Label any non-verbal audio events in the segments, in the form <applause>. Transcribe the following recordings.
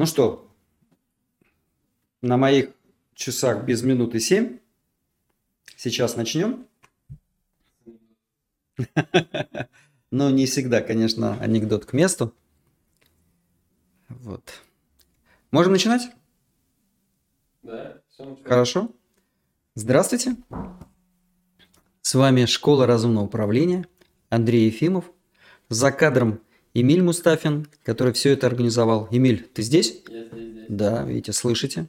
Ну что, на моих часах без минуты семь. Сейчас начнем. <laughs> Но не всегда, конечно, анекдот к месту. Вот. Можем начинать? Да, Хорошо. Здравствуйте. С вами Школа разумного управления. Андрей Ефимов. За кадром Эмиль Мустафин, который все это организовал. Эмиль, ты здесь? Я здесь, здесь. Да, видите, слышите.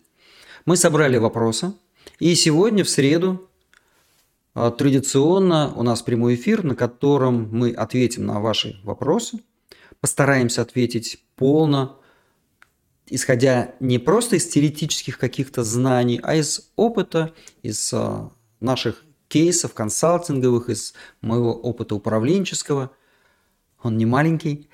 Мы собрали вопросы. И сегодня, в среду, а, традиционно у нас прямой эфир, на котором мы ответим на ваши вопросы. Постараемся ответить полно, исходя не просто из теоретических каких-то знаний, а из опыта, из а, наших кейсов консалтинговых, из моего опыта управленческого. Он не маленький.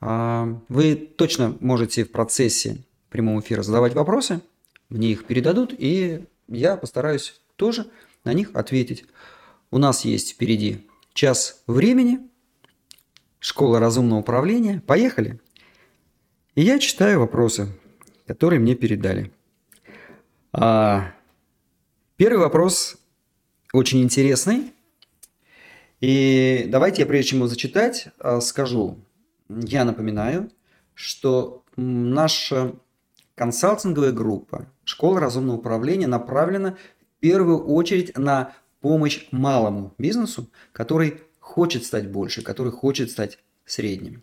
А, Вы точно можете в процессе прямого эфира задавать вопросы, мне их передадут, и я постараюсь тоже на них ответить. У нас есть впереди час времени, школа разумного управления. Поехали! И я читаю вопросы, которые мне передали. А, первый вопрос очень интересный. И давайте я, прежде чем его зачитать, а, скажу. Я напоминаю, что наша консалтинговая группа «Школа разумного управления» направлена в первую очередь на помощь малому бизнесу, который хочет стать больше, который хочет стать средним.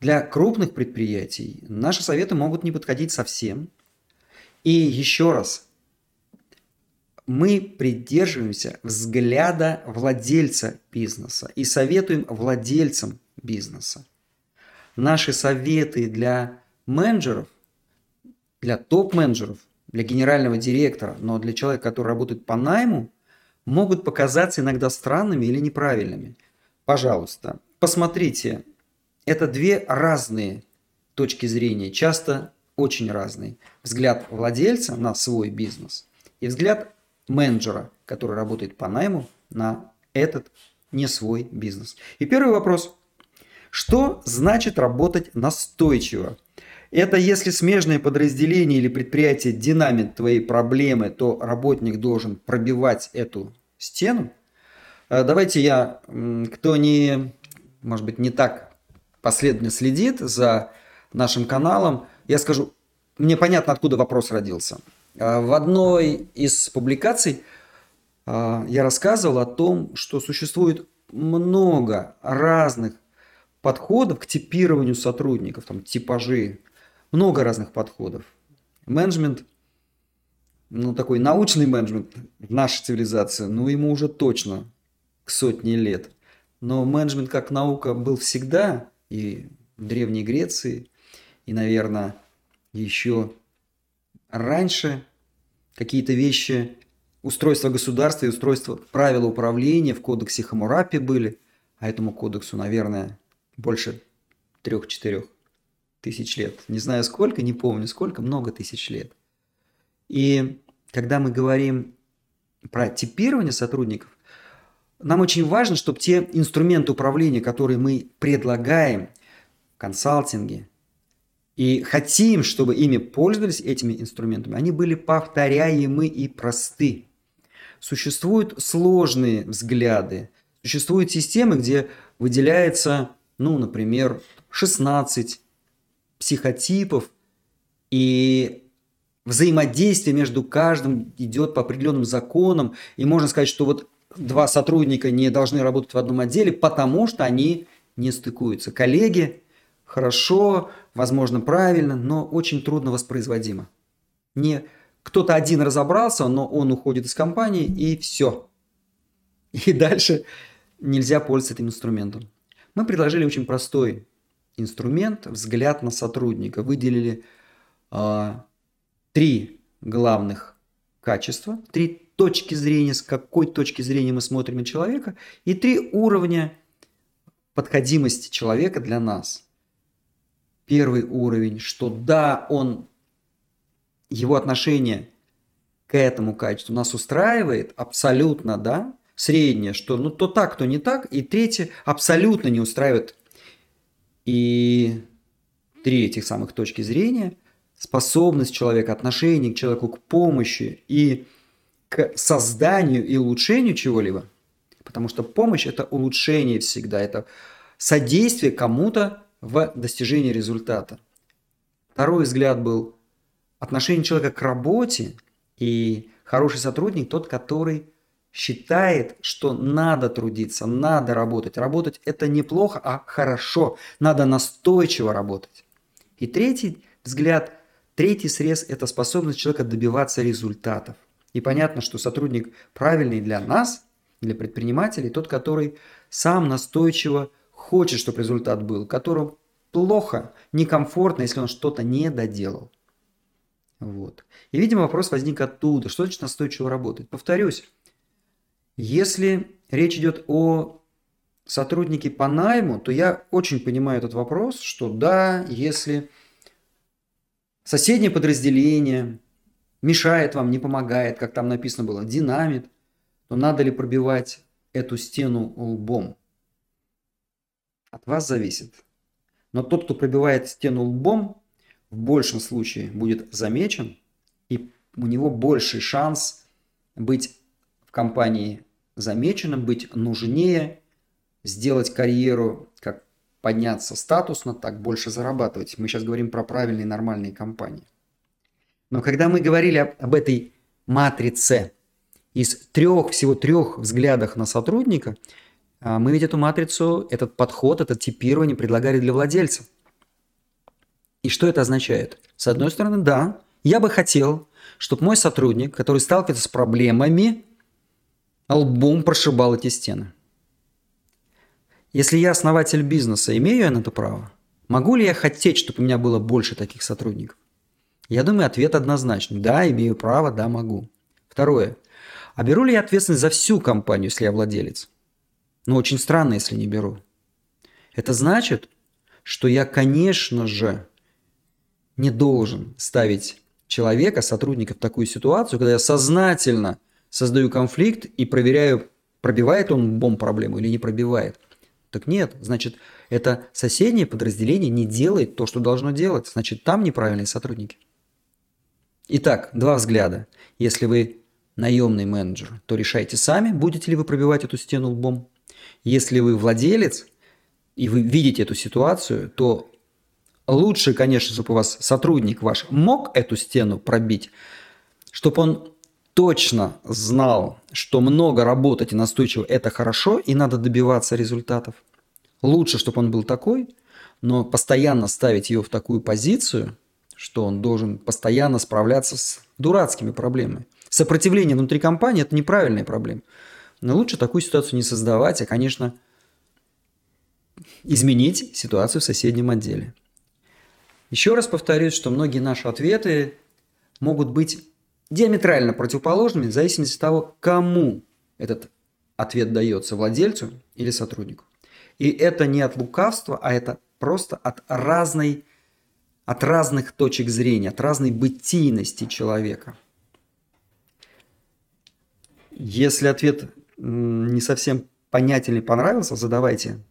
Для крупных предприятий наши советы могут не подходить совсем. И еще раз, мы придерживаемся взгляда владельца бизнеса и советуем владельцам бизнеса. Наши советы для менеджеров, для топ-менеджеров, для генерального директора, но для человека, который работает по найму, могут показаться иногда странными или неправильными. Пожалуйста, посмотрите, это две разные точки зрения, часто очень разные. Взгляд владельца на свой бизнес и взгляд менеджера, который работает по найму, на этот не свой бизнес. И первый вопрос. Что значит работать настойчиво? Это если смежное подразделение или предприятие динамит твои проблемы, то работник должен пробивать эту стену. Э, Давайте я, кто не, может быть, не так последовательно следит за нашим каналом, я скажу, мне понятно, откуда вопрос родился. Э, В одной из публикаций э, я рассказывал о том, что существует много разных подходов к типированию сотрудников, там типажи, много разных подходов. Менеджмент, ну такой научный менеджмент в нашей цивилизации, ну ему уже точно к сотне лет. Но менеджмент как наука был всегда и в Древней Греции, и, наверное, еще раньше какие-то вещи, устройство государства и устройство правила управления в кодексе Хамурапи были, а этому кодексу, наверное, больше трех-четырех тысяч лет. Не знаю сколько, не помню сколько, много тысяч лет. И когда мы говорим про типирование сотрудников, нам очень важно, чтобы те инструменты управления, которые мы предлагаем в консалтинге, и хотим, чтобы ими пользовались этими инструментами, они были повторяемы и просты. Существуют сложные взгляды, существуют системы, где выделяется, ну, например, 16 психотипов, и взаимодействие между каждым идет по определенным законам, и можно сказать, что вот два сотрудника не должны работать в одном отделе, потому что они не стыкуются. Коллеги хорошо, возможно, правильно, но очень трудно воспроизводимо. Не кто-то один разобрался, но он уходит из компании, и все. И дальше нельзя пользоваться этим инструментом. Мы предложили очень простой инструмент взгляд на сотрудника. Выделили а, три главных качества, три точки зрения, с какой точки зрения мы смотрим на человека, и три уровня подходимости человека для нас. Первый уровень, что да, он, его отношение к этому качеству нас устраивает, абсолютно, да, среднее, что ну то так, то не так, и третье абсолютно не устраивает. И три этих самых точки зрения способность человека, отношение к человеку, к помощи и к созданию и улучшению чего-либо, потому что помощь – это улучшение всегда, это содействие кому-то в достижении результата. Второй взгляд был отношение человека к работе и хороший сотрудник тот, который считает, что надо трудиться, надо работать. Работать это неплохо, а хорошо. Надо настойчиво работать. И третий взгляд, третий срез – это способность человека добиваться результатов. И понятно, что сотрудник правильный для нас, для предпринимателей, тот, который сам настойчиво хочет, чтобы результат был, которому плохо, некомфортно, если он что-то не доделал. Вот. И, видимо, вопрос возник оттуда. Что значит настойчиво работать? Повторюсь, если речь идет о сотруднике по найму, то я очень понимаю этот вопрос, что да, если соседнее подразделение мешает вам, не помогает, как там написано было, динамит, то надо ли пробивать эту стену лбом? От вас зависит. Но тот, кто пробивает стену лбом, в большем случае будет замечен, и у него больший шанс быть в компании замеченным, быть нужнее, сделать карьеру, как подняться статусно, так больше зарабатывать. Мы сейчас говорим про правильные нормальные компании. Но когда мы говорили об этой матрице из трех, всего трех взглядах на сотрудника, а, мы ведь эту матрицу, этот подход, это типирование предлагали для владельцев. И что это означает? С одной стороны, да, я бы хотел, чтобы мой сотрудник, который сталкивается с проблемами, лбом прошибал эти стены. Если я основатель бизнеса, имею я на это право? Могу ли я хотеть, чтобы у меня было больше таких сотрудников? Я думаю, ответ однозначный. Да, имею право, да, могу. Второе. А беру ли я ответственность за всю компанию, если я владелец? Ну, очень странно, если не беру. Это значит, что я, конечно же, не должен ставить человека, сотрудника в такую ситуацию, когда я сознательно создаю конфликт и проверяю, пробивает он бомб проблему или не пробивает. Так нет, значит, это соседнее подразделение не делает то, что должно делать. Значит, там неправильные сотрудники. Итак, два взгляда. Если вы наемный менеджер, то решайте сами, будете ли вы пробивать эту стену лбом. Если вы владелец, и вы видите эту ситуацию, то лучше, конечно, чтобы у вас сотрудник ваш мог эту стену пробить, чтобы он точно знал, что много работать и настойчиво – это хорошо, и надо добиваться результатов. Лучше, чтобы он был такой, но постоянно ставить его в такую позицию – что он должен постоянно справляться с дурацкими проблемами. Сопротивление внутри компании – это неправильная проблема. Но лучше такую ситуацию не создавать, а, конечно, изменить ситуацию в соседнем отделе. Еще раз повторюсь, что многие наши ответы могут быть диаметрально противоположными в зависимости от того, кому этот ответ дается, владельцу или сотруднику. И это не от лукавства, а это просто от разной от разных точек зрения, от разной бытийности человека. Если ответ не совсем понятен или понравился, задавайте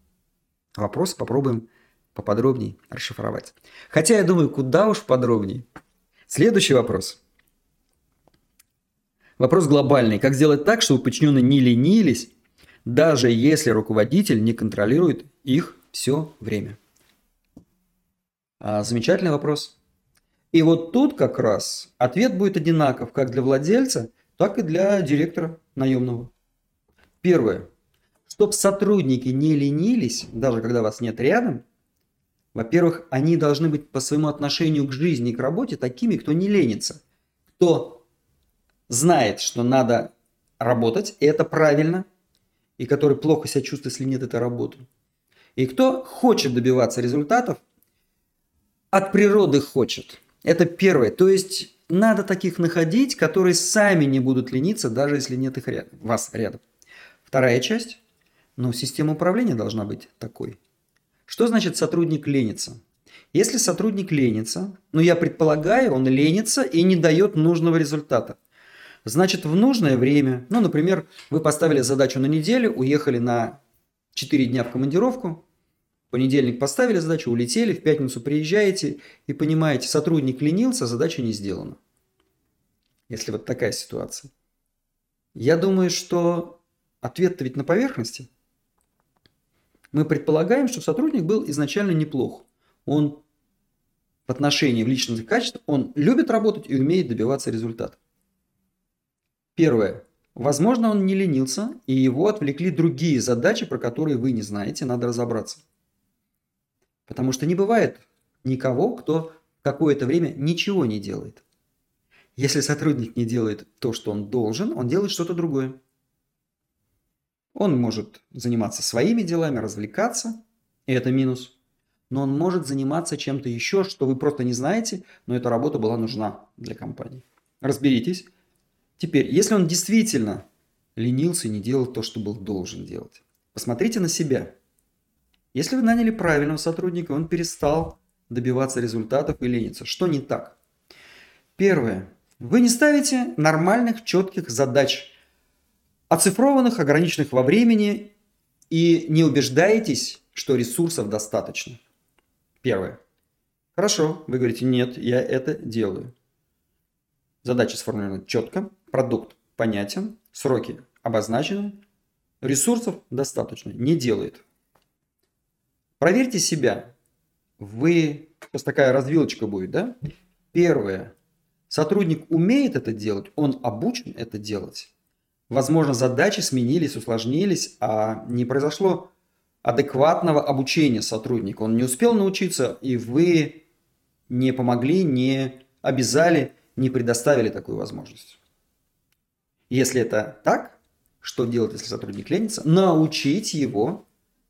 вопросы, попробуем поподробнее расшифровать. Хотя я думаю, куда уж подробнее. Следующий вопрос. Вопрос глобальный. Как сделать так, чтобы подчиненные не ленились, даже если руководитель не контролирует их все время? А, замечательный вопрос. И вот тут как раз ответ будет одинаков как для владельца, так и для директора наемного. Первое. Чтоб сотрудники не ленились, даже когда вас нет рядом, во-первых, они должны быть по своему отношению к жизни и к работе такими, кто не ленится, кто знает, что надо работать, и это правильно, и который плохо себя чувствует, если нет этой работы. И кто хочет добиваться результатов, от природы хочет. Это первое. То есть надо таких находить, которые сами не будут лениться, даже если нет их рядом, вас рядом. Вторая часть. Ну, система управления должна быть такой. Что значит сотрудник ленится? Если сотрудник ленится, ну я предполагаю, он ленится и не дает нужного результата. Значит, в нужное время, ну, например, вы поставили задачу на неделю, уехали на 4 дня в командировку, понедельник поставили задачу, улетели, в пятницу приезжаете и понимаете, сотрудник ленился, задача не сделана. Если вот такая ситуация. Я думаю, что ответ-то ведь на поверхности. Мы предполагаем, что сотрудник был изначально неплох. Он в отношении в личных качеств, он любит работать и умеет добиваться результата. Первое. Возможно, он не ленился, и его отвлекли другие задачи, про которые вы не знаете, надо разобраться. Потому что не бывает никого, кто какое-то время ничего не делает. Если сотрудник не делает то, что он должен, он делает что-то другое. Он может заниматься своими делами, развлекаться, и это минус. Но он может заниматься чем-то еще, что вы просто не знаете, но эта работа была нужна для компании. Разберитесь. Теперь, если он действительно ленился и не делал то, что был должен делать, посмотрите на себя. Если вы наняли правильного сотрудника, он перестал добиваться результатов и лениться. Что не так? Первое. Вы не ставите нормальных, четких задач, оцифрованных, ограниченных во времени, и не убеждаетесь, что ресурсов достаточно. Первое. Хорошо, вы говорите, нет, я это делаю. Задача сформулирована четко, продукт понятен, сроки обозначены, ресурсов достаточно, не делает. Проверьте себя. Вы, сейчас такая развилочка будет, да? Первое. Сотрудник умеет это делать, он обучен это делать. Возможно, задачи сменились, усложнились, а не произошло адекватного обучения сотрудника. Он не успел научиться, и вы не помогли, не обязали, не предоставили такую возможность. Если это так, что делать, если сотрудник ленится? Научить его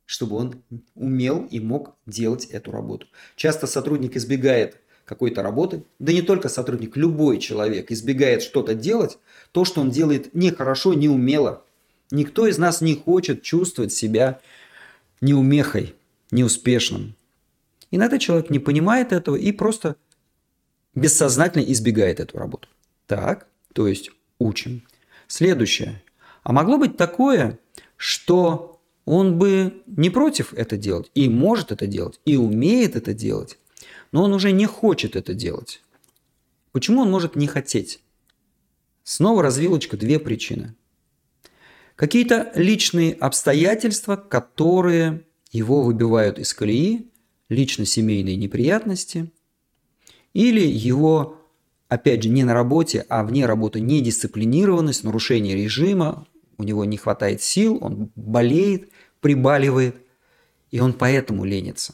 чтобы он умел и мог делать эту работу. Часто сотрудник избегает какой-то работы, да не только сотрудник, любой человек избегает что-то делать, то, что он делает нехорошо, неумело. Никто из нас не хочет чувствовать себя неумехой, неуспешным. Иногда человек не понимает этого и просто бессознательно избегает эту работу. Так, то есть учим. Следующее. А могло быть такое, что он бы не против это делать, и может это делать, и умеет это делать, но он уже не хочет это делать. Почему он может не хотеть? Снова развилочка, две причины. Какие-то личные обстоятельства, которые его выбивают из колеи, лично-семейные неприятности, или его, опять же, не на работе, а вне работы недисциплинированность, нарушение режима, у него не хватает сил, он болеет, прибаливает, и он поэтому ленится.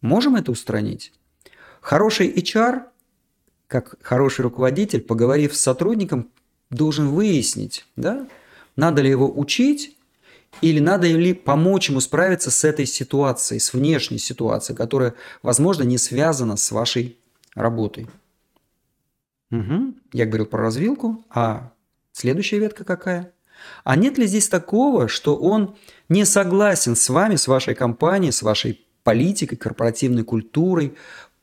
Можем это устранить? Хороший HR, как хороший руководитель, поговорив с сотрудником, должен выяснить, да, надо ли его учить, или надо ли помочь ему справиться с этой ситуацией, с внешней ситуацией, которая, возможно, не связана с вашей работой. Угу. Я говорил про развилку, а следующая ветка какая? А нет ли здесь такого, что он не согласен с вами, с вашей компанией, с вашей политикой, корпоративной культурой,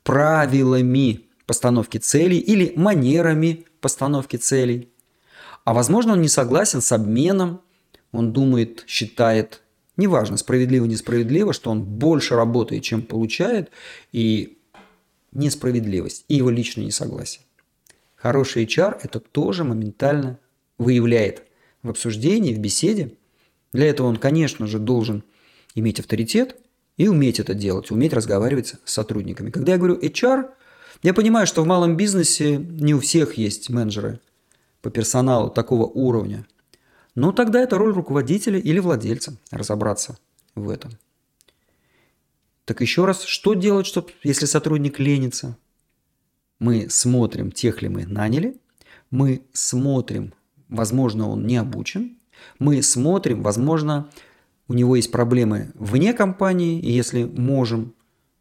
правилами постановки целей или манерами постановки целей? А возможно, он не согласен с обменом, он думает, считает, неважно, справедливо, несправедливо, что он больше работает, чем получает, и несправедливость, и его личное несогласие. Хороший HR это тоже моментально выявляет в обсуждении, в беседе. Для этого он, конечно же, должен иметь авторитет и уметь это делать, уметь разговаривать с сотрудниками. Когда я говорю HR, я понимаю, что в малом бизнесе не у всех есть менеджеры по персоналу такого уровня. Но тогда это роль руководителя или владельца разобраться в этом. Так еще раз, что делать, чтобы, если сотрудник ленится? Мы смотрим, тех ли мы наняли, мы смотрим, возможно, он не обучен. Мы смотрим, возможно, у него есть проблемы вне компании, и если можем,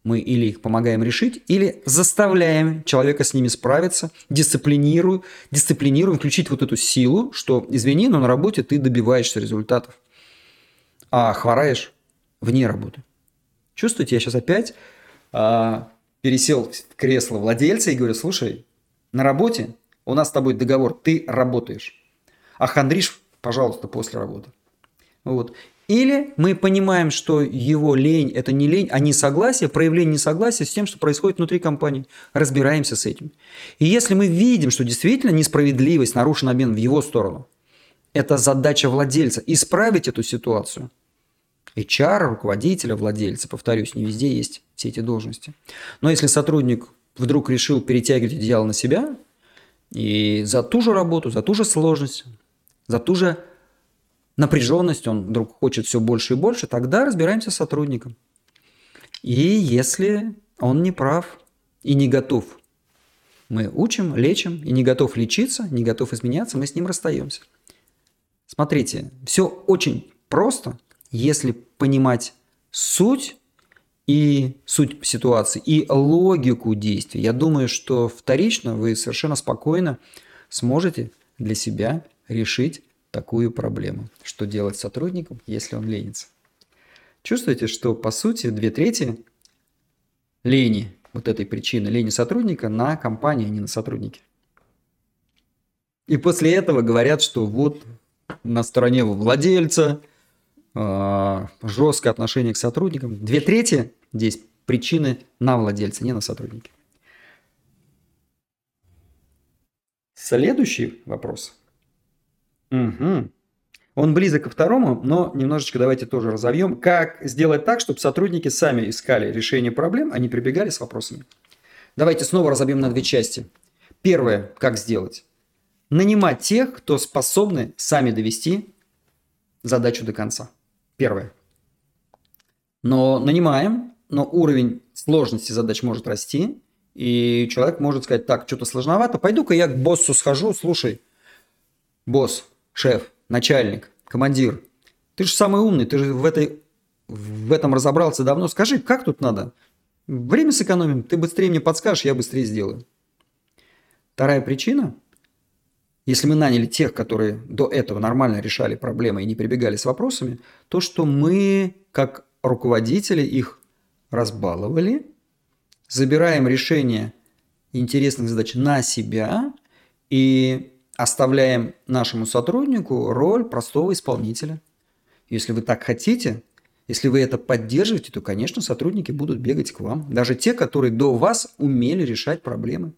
мы или их помогаем решить, или заставляем человека с ними справиться, дисциплинируем, дисциплинируем, включить вот эту силу, что, извини, но на работе ты добиваешься результатов, а хвораешь вне работы. Чувствуете, я сейчас опять а, пересел в кресло владельца и говорю, слушай, на работе у нас с тобой договор, ты работаешь. А хандришь, пожалуйста, после работы. Вот. Или мы понимаем, что его лень – это не лень, а несогласие, проявление несогласия с тем, что происходит внутри компании. Разбираемся с этим. И если мы видим, что действительно несправедливость, нарушен обмен в его сторону, это задача владельца – исправить эту ситуацию. HR, руководителя, владельца, повторюсь, не везде есть все эти должности. Но если сотрудник вдруг решил перетягивать одеяло на себя, и за ту же работу, за ту же сложность, за ту же напряженность, он вдруг хочет все больше и больше, тогда разбираемся с сотрудником. И если он не прав и не готов, мы учим, лечим, и не готов лечиться, не готов изменяться, мы с ним расстаемся. Смотрите, все очень просто, если понимать суть и суть ситуации, и логику действий. Я думаю, что вторично вы совершенно спокойно сможете для себя решить такую проблему. Что делать с сотрудником, если он ленится? Чувствуете, что по сути две трети лени, вот этой причины лени сотрудника на компании, а не на сотруднике. И после этого говорят, что вот на стороне владельца жесткое отношение к сотрудникам. Две трети здесь причины на владельца, не на сотруднике. Следующий вопрос – Угу. Он близок ко второму, но немножечко давайте тоже разовьем. Как сделать так, чтобы сотрудники сами искали решение проблем, а не прибегали с вопросами? Давайте снова разобьем на две части. Первое, как сделать? Нанимать тех, кто способны сами довести задачу до конца. Первое. Но нанимаем, но уровень сложности задач может расти, и человек может сказать, так, что-то сложновато, пойду-ка я к боссу схожу, слушай, босс, шеф, начальник, командир, ты же самый умный, ты же в, этой, в этом разобрался давно. Скажи, как тут надо? Время сэкономим, ты быстрее мне подскажешь, я быстрее сделаю. Вторая причина, если мы наняли тех, которые до этого нормально решали проблемы и не прибегали с вопросами, то, что мы, как руководители, их разбаловали, забираем решение интересных задач на себя и оставляем нашему сотруднику роль простого исполнителя. Если вы так хотите, если вы это поддерживаете, то, конечно, сотрудники будут бегать к вам. Даже те, которые до вас умели решать проблемы.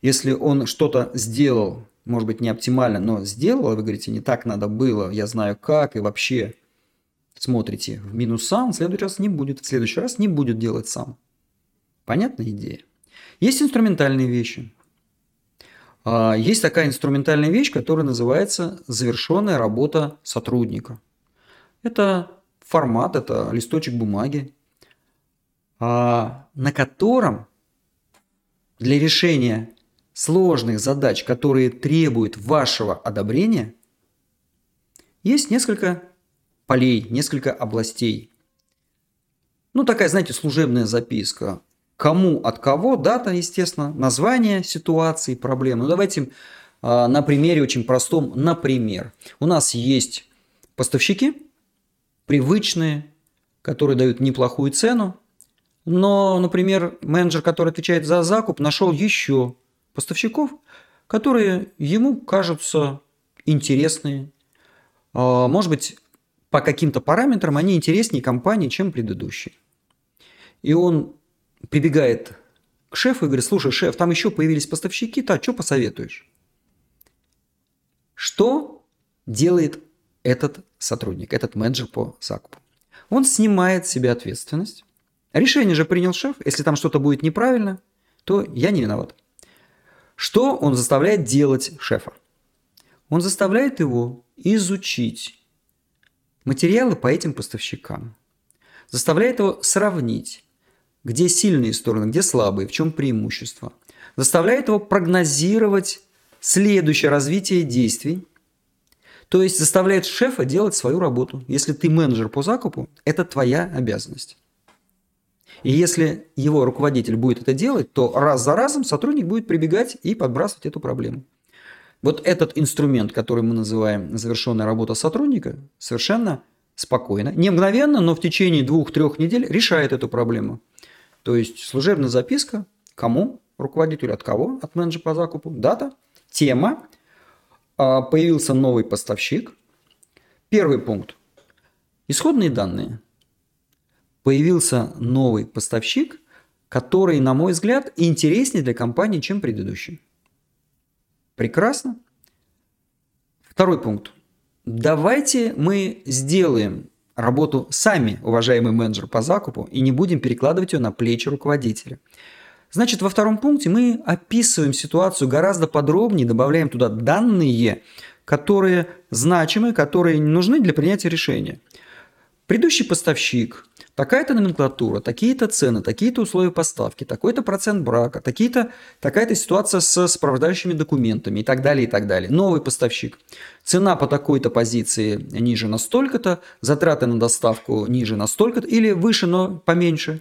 Если он что-то сделал, может быть, не оптимально, но сделал, а вы говорите, не так надо было, я знаю как, и вообще смотрите в минуса, он в следующий раз не будет, в следующий раз не будет делать сам. Понятная идея? Есть инструментальные вещи. А, есть такая инструментальная вещь, которая называется завершенная работа сотрудника. Это формат, это листочек бумаги, а, на котором для решения сложных задач, которые требуют вашего одобрения, есть несколько полей, несколько областей. Ну, такая, знаете, служебная записка кому от кого, дата, естественно, название ситуации, проблемы. Ну, давайте а, на примере очень простом. Например, у нас есть поставщики, привычные, которые дают неплохую цену, но, например, менеджер, который отвечает за закуп, нашел еще поставщиков, которые ему кажутся интересные. А, может быть, по каким-то параметрам они интереснее компании, чем предыдущие. И он прибегает к шефу и говорит, слушай, шеф, там еще появились поставщики, так, что посоветуешь? Что делает этот сотрудник, этот менеджер по закупу? Он снимает с себя ответственность. Решение же принял шеф. Если там что-то будет неправильно, то я не виноват. Что он заставляет делать шефа? Он заставляет его изучить материалы по этим поставщикам. Заставляет его сравнить где сильные стороны, где слабые, в чем преимущество. Заставляет его прогнозировать следующее развитие действий. То есть заставляет шефа делать свою работу. Если ты менеджер по закупу, это твоя обязанность. И если его руководитель будет это делать, то раз за разом сотрудник будет прибегать и подбрасывать эту проблему. Вот этот инструмент, который мы называем завершенная работа сотрудника, совершенно спокойно, не мгновенно, но в течение двух-трех недель решает эту проблему. То есть служебная записка кому? Руководителю от кого? От менеджера по закупу. Дата, тема, а, появился новый поставщик. Первый пункт. Исходные данные. Появился новый поставщик, который, на мой взгляд, интереснее для компании, чем предыдущий. Прекрасно. Второй пункт. Давайте мы сделаем работу сами, уважаемый менеджер по закупу, и не будем перекладывать ее на плечи руководителя. Значит, во втором пункте мы описываем ситуацию гораздо подробнее, добавляем туда данные, которые значимы, которые нужны для принятия решения. Предыдущий поставщик, такая-то номенклатура, такие-то цены, такие-то условия поставки, такой-то процент брака, такие-то, такая-то ситуация с сопровождающими документами и так далее, и так далее. Новый поставщик. Цена по такой-то позиции ниже на столько-то, затраты на доставку ниже на столько-то или выше, но поменьше.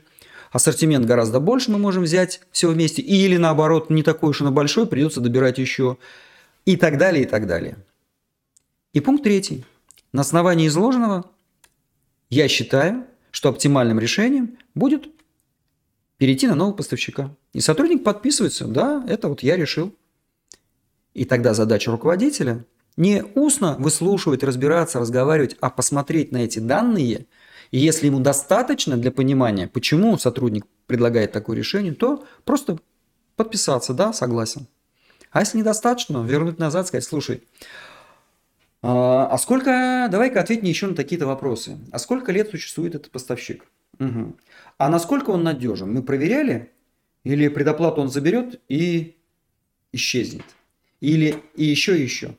Ассортимент гораздо больше мы можем взять все вместе. Или наоборот, не такой уж и на большой, придется добирать еще. И так далее, и так далее. И пункт третий. На основании изложенного я считаю, что оптимальным решением будет перейти на нового поставщика. И сотрудник подписывается, да, это вот я решил. И тогда задача руководителя не устно выслушивать, разбираться, разговаривать, а посмотреть на эти данные. И если ему достаточно для понимания, почему сотрудник предлагает такое решение, то просто подписаться, да, согласен. А если недостаточно, вернуть назад, сказать, слушай, а, а сколько, давай-ка ответь мне еще на такие-то вопросы. А сколько лет существует этот поставщик? Угу. А насколько он надежен? Мы проверяли? Или предоплату он заберет и исчезнет? Или и еще, и еще?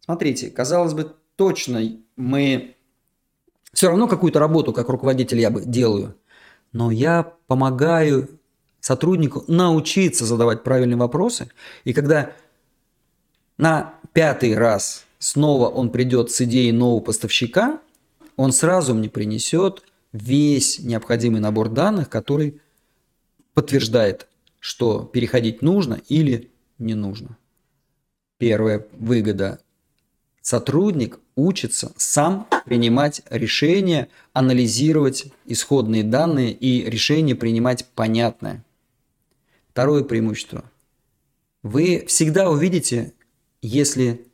Смотрите, казалось бы, точно мы все равно какую-то работу как руководитель я бы делаю, но я помогаю сотруднику научиться задавать правильные вопросы. И когда на пятый раз снова он придет с идеей нового поставщика, он сразу мне принесет весь необходимый набор данных, который подтверждает, что переходить нужно или не нужно. Первая выгода. Сотрудник учится сам принимать решения, анализировать исходные данные и решения принимать понятное. Второе преимущество. Вы всегда увидите, если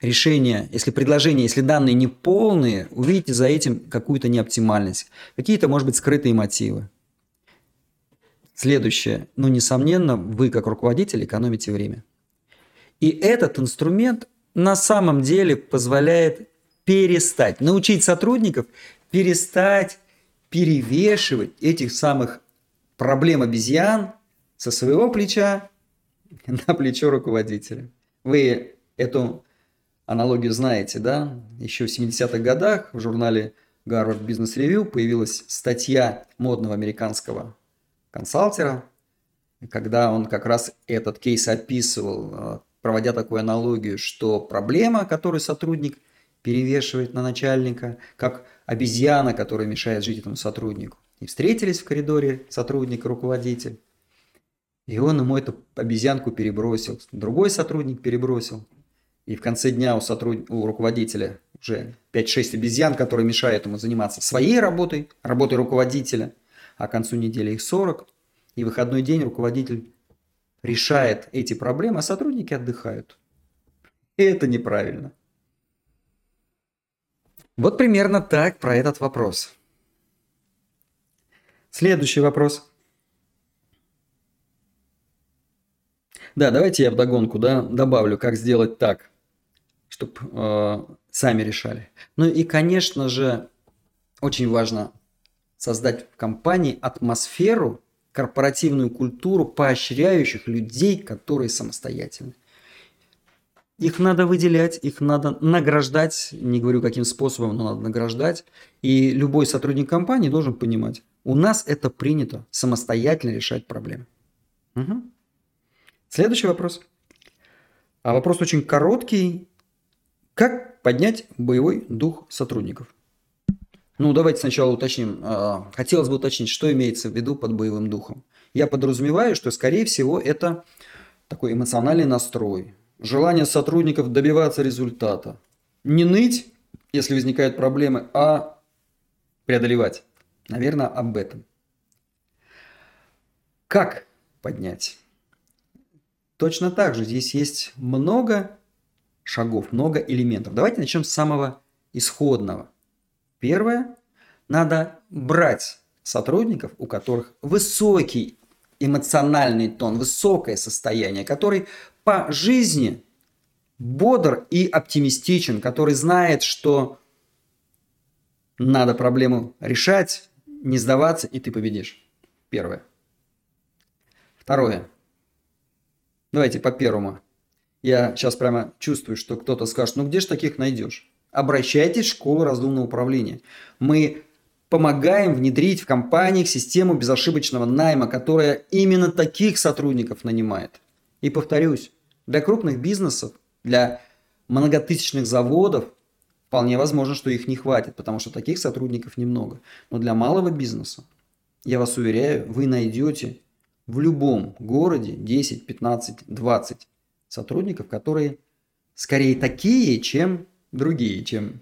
решение, если предложение, если данные не полные, увидите за этим какую-то неоптимальность, какие-то, может быть, скрытые мотивы. Следующее. Ну, несомненно, вы как руководитель экономите время. И этот инструмент на самом деле позволяет перестать, научить сотрудников перестать перевешивать этих самых проблем обезьян со своего плеча <laughs> на плечо руководителя. Вы эту аналогию знаете, да? Еще в 70-х годах в журнале Harvard Business Review появилась статья модного американского консалтера, когда он как раз этот кейс описывал, э, проводя такую аналогию, что проблема, которую сотрудник перевешивает на начальника, как обезьяна, которая мешает жить этому сотруднику. И встретились в коридоре сотрудник и руководитель. И он ему эту обезьянку перебросил. Другой сотрудник перебросил и в конце дня у, сотруд... у руководителя уже 5-6 обезьян, которые мешают ему заниматься своей работой, работой руководителя, а к концу недели их 40, и выходной день руководитель решает эти проблемы, а сотрудники отдыхают. И это неправильно. Вот примерно так про этот вопрос. Следующий вопрос. Да, давайте я вдогонку да, добавлю, как сделать так – чтобы э, сами решали. Ну и, конечно же, очень важно создать в компании атмосферу, корпоративную культуру поощряющих людей, которые самостоятельны. Их надо выделять, их надо награждать, не говорю каким способом, но надо награждать. И любой сотрудник компании должен понимать, у нас это принято самостоятельно решать проблемы. Угу. Следующий вопрос. А вопрос очень короткий как поднять боевой дух сотрудников? Ну, давайте сначала уточним. А, хотелось бы уточнить, что имеется в виду под боевым духом. Я подразумеваю, что, скорее всего, это такой эмоциональный настрой, желание сотрудников добиваться результата. Не ныть, если возникают проблемы, а преодолевать. Наверное, об этом. Как поднять? Точно так же здесь есть много шагов, много элементов. Давайте начнем с самого исходного. Первое. Надо брать сотрудников, у которых высокий эмоциональный тон, высокое состояние, который по жизни бодр и оптимистичен, который знает, что надо проблему решать, не сдаваться, и ты победишь. Первое. Второе. Давайте по первому. Я сейчас прямо чувствую, что кто-то скажет, ну где же таких найдешь? Обращайтесь в школу разумного управления. Мы помогаем внедрить в компаниях систему безошибочного найма, которая именно таких сотрудников нанимает. И повторюсь, для крупных бизнесов, для многотысячных заводов вполне возможно, что их не хватит, потому что таких сотрудников немного. Но для малого бизнеса, я вас уверяю, вы найдете в любом городе 10, 15, 20 сотрудников, которые скорее такие, чем другие, чем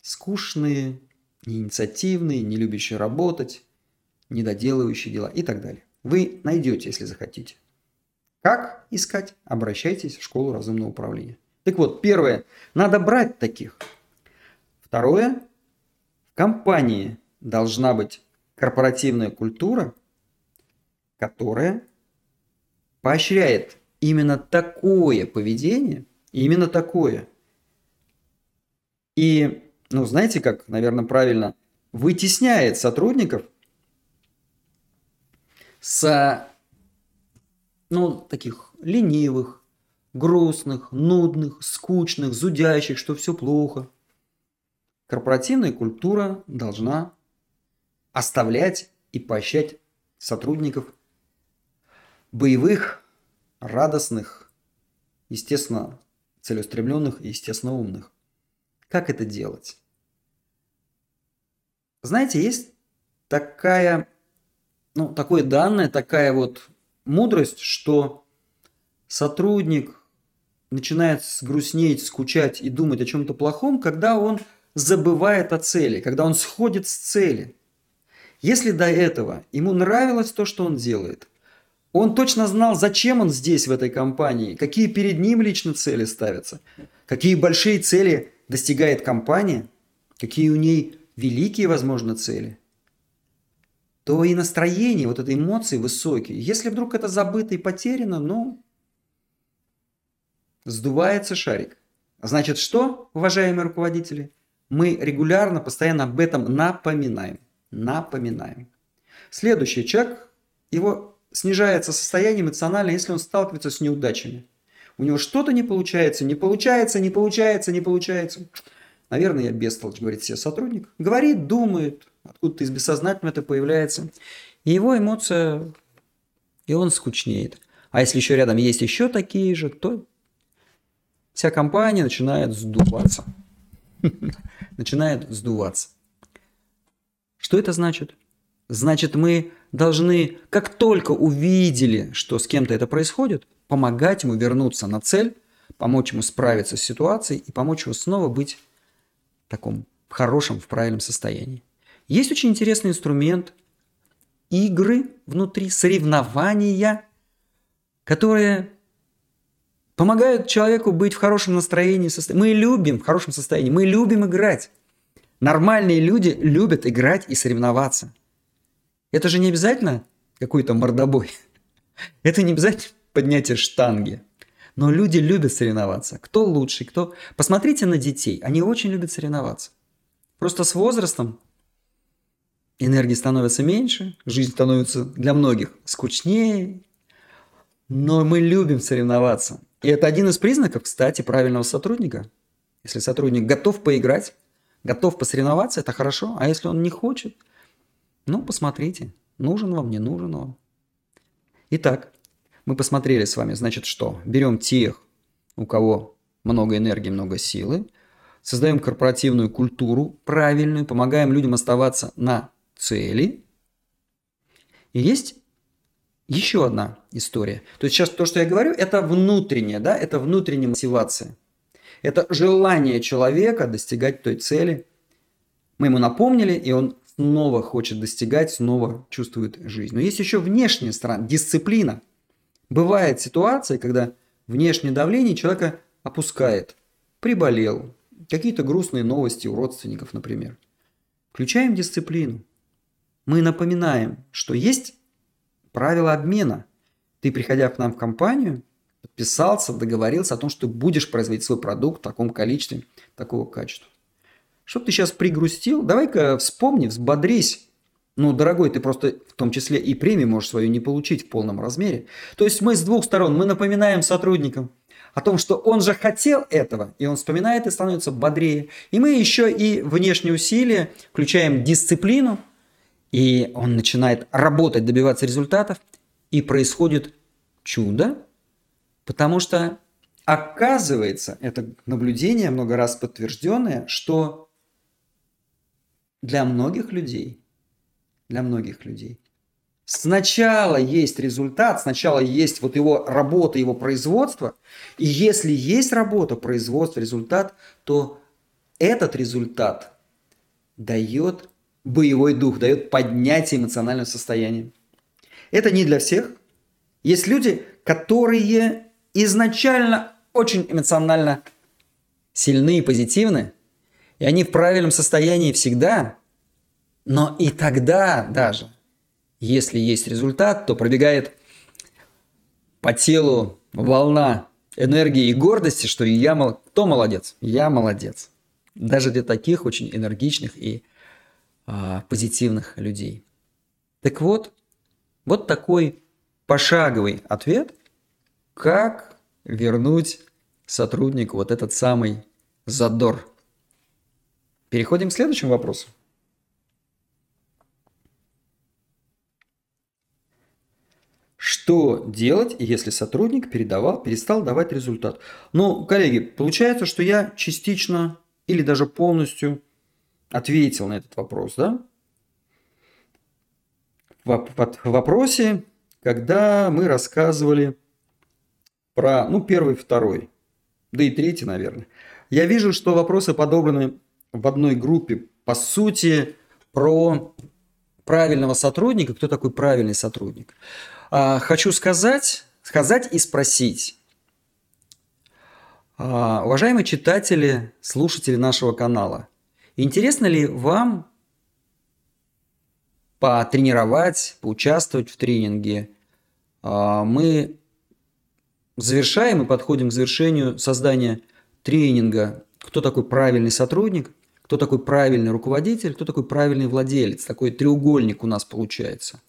скучные, неинициативные, не любящие работать, недоделывающие дела и так далее. Вы найдете, если захотите. Как искать? Обращайтесь в школу разумного управления. Так вот, первое, надо брать таких. Второе, в компании должна быть корпоративная культура, которая поощряет именно такое поведение, именно такое. И, ну, знаете, как, наверное, правильно, вытесняет сотрудников с, ну, таких ленивых, грустных, нудных, скучных, зудящих, что все плохо. Корпоративная культура должна оставлять и поощрять сотрудников боевых, радостных, естественно, целеустремленных и, естественно, умных. Как это делать? Знаете, есть такая, ну, такое данное, такая вот мудрость, что сотрудник начинает грустнеть, скучать и думать о чем-то плохом, когда он забывает о цели, когда он сходит с цели. Если до этого ему нравилось то, что он делает, он точно знал, зачем он здесь, в этой компании, какие перед ним лично цели ставятся, какие большие цели достигает компания, какие у ней великие, возможно, цели, то и настроение, вот этой эмоции высокие. Если вдруг это забыто и потеряно, ну, сдувается шарик. Значит, что, уважаемые руководители? Мы регулярно, постоянно об этом напоминаем. Напоминаем. Следующий человек, его снижается состояние эмоционально, если он сталкивается с неудачами. У него что-то не получается, не получается, не получается, не получается. Наверное, я бестолочь, говорит себе сотрудник. Говорит, думает, откуда-то из бессознательного это появляется. И его эмоция, и он скучнеет. А если еще рядом есть еще такие же, то вся компания начинает сдуваться. <laughs> Начинает сдуваться. Что это значит? Значит, мы должны, как только увидели, что с кем-то это происходит, помогать ему вернуться на цель, помочь ему справиться с ситуацией и помочь ему снова быть в таком хорошем, в правильном состоянии. Есть очень интересный инструмент игры внутри, соревнования, которые помогают человеку быть в хорошем настроении. Мы любим в хорошем состоянии, мы любим играть. Нормальные люди любят играть и соревноваться. Это же не обязательно какой-то мордобой. <laughs> Это не обязательно поднятие штанги. Но люди любят соревноваться. Кто лучший, кто... Посмотрите на детей. Они очень любят соревноваться. Просто с возрастом энергии становится меньше, жизнь становится для многих скучнее. Но мы любим соревноваться. И это один из признаков, кстати, правильного сотрудника. Если сотрудник готов поиграть, готов посоревноваться, это хорошо. А если он не хочет, ну, посмотрите, нужен вам, не нужен вам. Итак, мы посмотрели с вами, значит, что? Берем тех, у кого много энергии, много силы, создаем корпоративную культуру правильную, помогаем людям оставаться на цели. И есть еще одна история. То есть сейчас то, что я говорю, это внутренняя, да, это внутренняя мотивация. Это желание человека достигать той цели. Мы ему напомнили, и он снова хочет достигать, снова чувствует жизнь. Но есть еще внешняя сторона, дисциплина – Бывает ситуация, когда внешнее давление человека опускает. Приболел, какие-то грустные новости у родственников, например. Включаем дисциплину. Мы напоминаем, что есть правила обмена. Ты, приходя к нам в компанию, подписался, договорился о том, что будешь производить свой продукт в таком количестве, такого качества. Чтоб ты сейчас пригрустил, давай-ка вспомни, взбодрись. Ну, дорогой, ты просто в том числе и премию можешь свою не получить в полном размере. То есть мы с двух сторон, мы напоминаем сотрудникам о том, что он же хотел этого, и он вспоминает и становится бодрее. И мы еще и внешние усилия, включаем дисциплину, и он начинает работать, добиваться результатов, и происходит чудо, потому что оказывается, это наблюдение много раз подтвержденное, что для многих людей, для многих людей, сначала есть результат, сначала есть вот его работа, его производство, и если есть работа, производство, результат, то этот результат дает боевой дух, дает поднятие эмоционального состояния. Это не для всех. Есть люди, которые изначально очень эмоционально сильны и позитивны, и они в правильном состоянии всегда, но и тогда даже, если есть результат, то пробегает по телу волна энергии и гордости, что я мол... кто молодец? Я молодец. Даже для таких очень энергичных и а, позитивных людей. Так вот, вот такой пошаговый ответ, как вернуть сотруднику вот этот самый задор. Переходим к следующему вопросу. Что делать, если сотрудник передавал, перестал давать результат? Ну, коллеги, получается, что я частично или даже полностью ответил на этот вопрос, да? В вопросе, когда мы рассказывали про, ну, первый, второй, да и третий, наверное. Я вижу, что вопросы подобраны в одной группе. По сути, про правильного сотрудника. Кто такой правильный сотрудник? А, хочу сказать, сказать и спросить. А, уважаемые читатели, слушатели нашего канала – Интересно ли вам потренировать, поучаствовать в тренинге? А, мы завершаем и подходим к завершению создания тренинга «Кто такой правильный сотрудник?», «Кто такой правильный руководитель?», «Кто такой правильный владелец?». Такой треугольник у нас получается.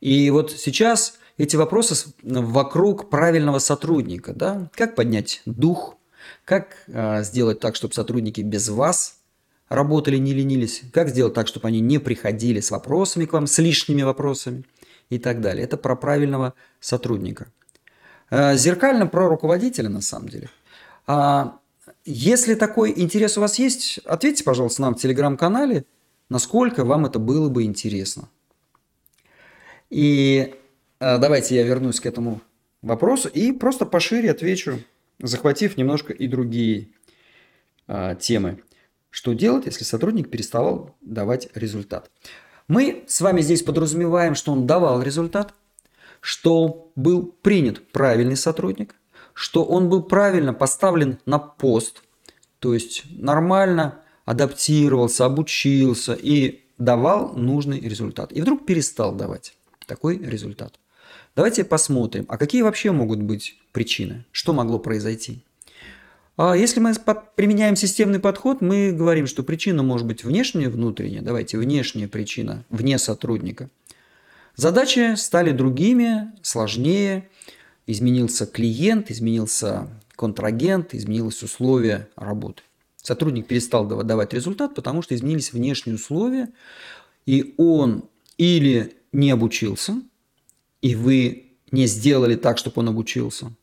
И вот сейчас эти вопросы вокруг правильного сотрудника. Да? Как поднять дух, как э, сделать так, чтобы сотрудники без вас работали, не ленились, как сделать так, чтобы они не приходили с вопросами к вам, с лишними вопросами и так далее. Это про правильного сотрудника. Э, зеркально про руководителя на самом деле. А если такой интерес у вас есть, ответьте, пожалуйста, нам в телеграм-канале, насколько вам это было бы интересно. И э, давайте я вернусь к этому вопросу и просто пошире отвечу, захватив немножко и другие а, темы. Что делать, если сотрудник переставал давать результат? Мы с вами здесь подразумеваем, что он давал результат, что был принят правильный сотрудник, что он был правильно поставлен на пост, то есть нормально адаптировался, обучился и давал нужный результат. И вдруг перестал давать такой результат. Давайте посмотрим, а какие вообще могут быть причины, что могло произойти. А если мы применяем системный подход, мы говорим, что причина может быть внешняя, внутренняя. Давайте, внешняя причина, вне сотрудника. Задачи стали другими, сложнее. Изменился клиент, изменился контрагент, изменилось условия работы. Сотрудник перестал давать результат, потому что изменились внешние условия, и он или не обучился, и вы не сделали так, чтобы он обучился –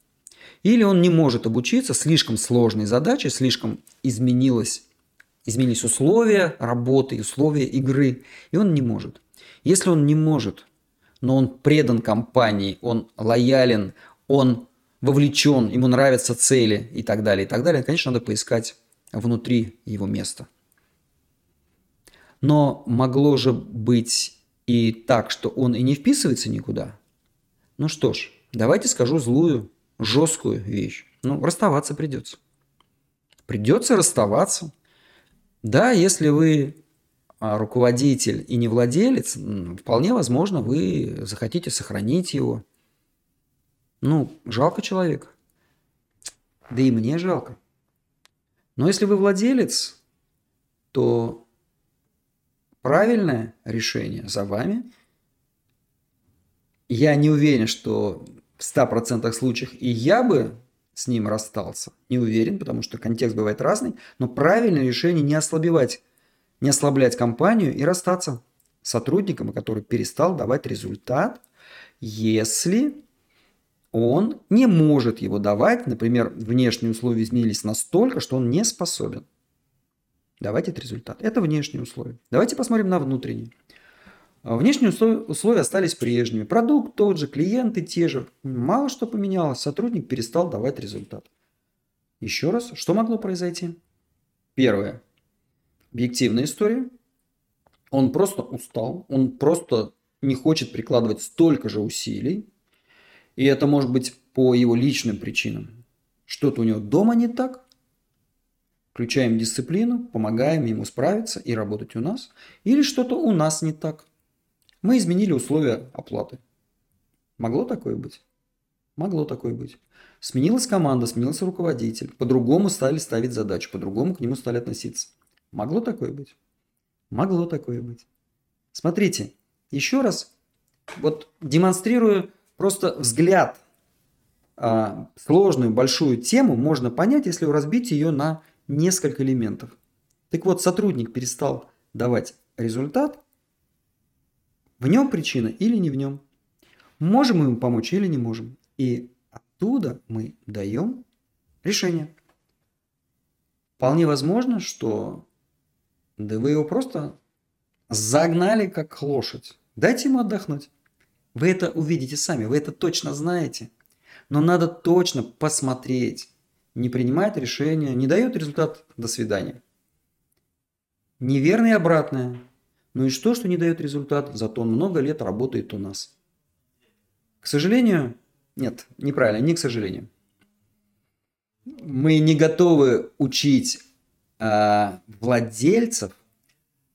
или он не может обучиться, слишком сложной задачей, слишком изменилось, изменились условия работы, условия игры, и он не может. Если он не может, но он предан компании, он лоялен, он вовлечен, ему нравятся цели и так далее, и так далее, конечно, надо поискать внутри его места. Но могло же быть и так, что он и не вписывается никуда. Ну что ж, давайте скажу злую жесткую вещь. Ну, расставаться придется. Придется расставаться. Да, если вы а, руководитель и не владелец, вполне возможно, вы захотите сохранить его. Ну, жалко человека. Да и мне жалко. Но если вы владелец, то правильное решение за вами. Я не уверен, что в 100% случаях и я бы с ним расстался. Не уверен, потому что контекст бывает разный. Но правильное решение не ослабевать, не ослаблять компанию и расстаться с сотрудником, который перестал давать результат, если он не может его давать, например, внешние условия изменились настолько, что он не способен давать этот результат. Это внешние условия. Давайте посмотрим на внутренние. А внешние условия остались прежними. Продукт тот же, клиенты те же. Мало что поменялось. Сотрудник перестал давать результат. Еще раз, что могло произойти? Первое. Объективная история. Он просто устал. Он просто не хочет прикладывать столько же усилий. И это может быть по его личным причинам. Что-то у него дома не так. Включаем дисциплину, помогаем ему справиться и работать у нас. Или что-то у нас не так. Мы изменили условия оплаты. Могло такое быть? Могло такое быть. Сменилась команда, сменился руководитель. По-другому стали ставить задачу, по-другому к нему стали относиться. Могло такое быть? Могло такое быть. Смотрите, еще раз, вот демонстрирую просто взгляд. А, сложную большую тему можно понять, если разбить ее на несколько элементов. Так вот, сотрудник перестал давать результат, в нем причина или не в нем. Можем мы ему помочь или не можем. И оттуда мы даем решение. Вполне возможно, что да вы его просто загнали как лошадь. Дайте ему отдохнуть. Вы это увидите сами, вы это точно знаете. Но надо точно посмотреть. Не принимает решение, не дает результат, до свидания. Неверное и обратное. Ну и что, что не дает результат, зато он много лет работает у нас. К сожалению, нет, неправильно, не к сожалению. Мы не готовы учить э, владельцев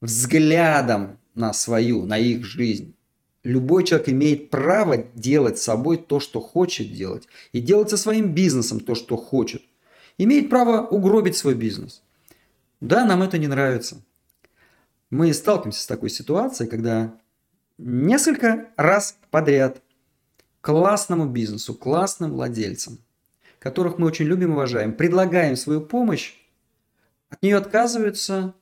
взглядом на свою, на их жизнь. Любой человек имеет право делать с собой то, что хочет делать, и делать со своим бизнесом то, что хочет. Имеет право угробить свой бизнес. Да, нам это не нравится мы сталкиваемся с такой ситуацией, когда несколько раз подряд классному бизнесу, классным владельцам, которых мы очень любим и уважаем, предлагаем свою помощь, от нее отказываются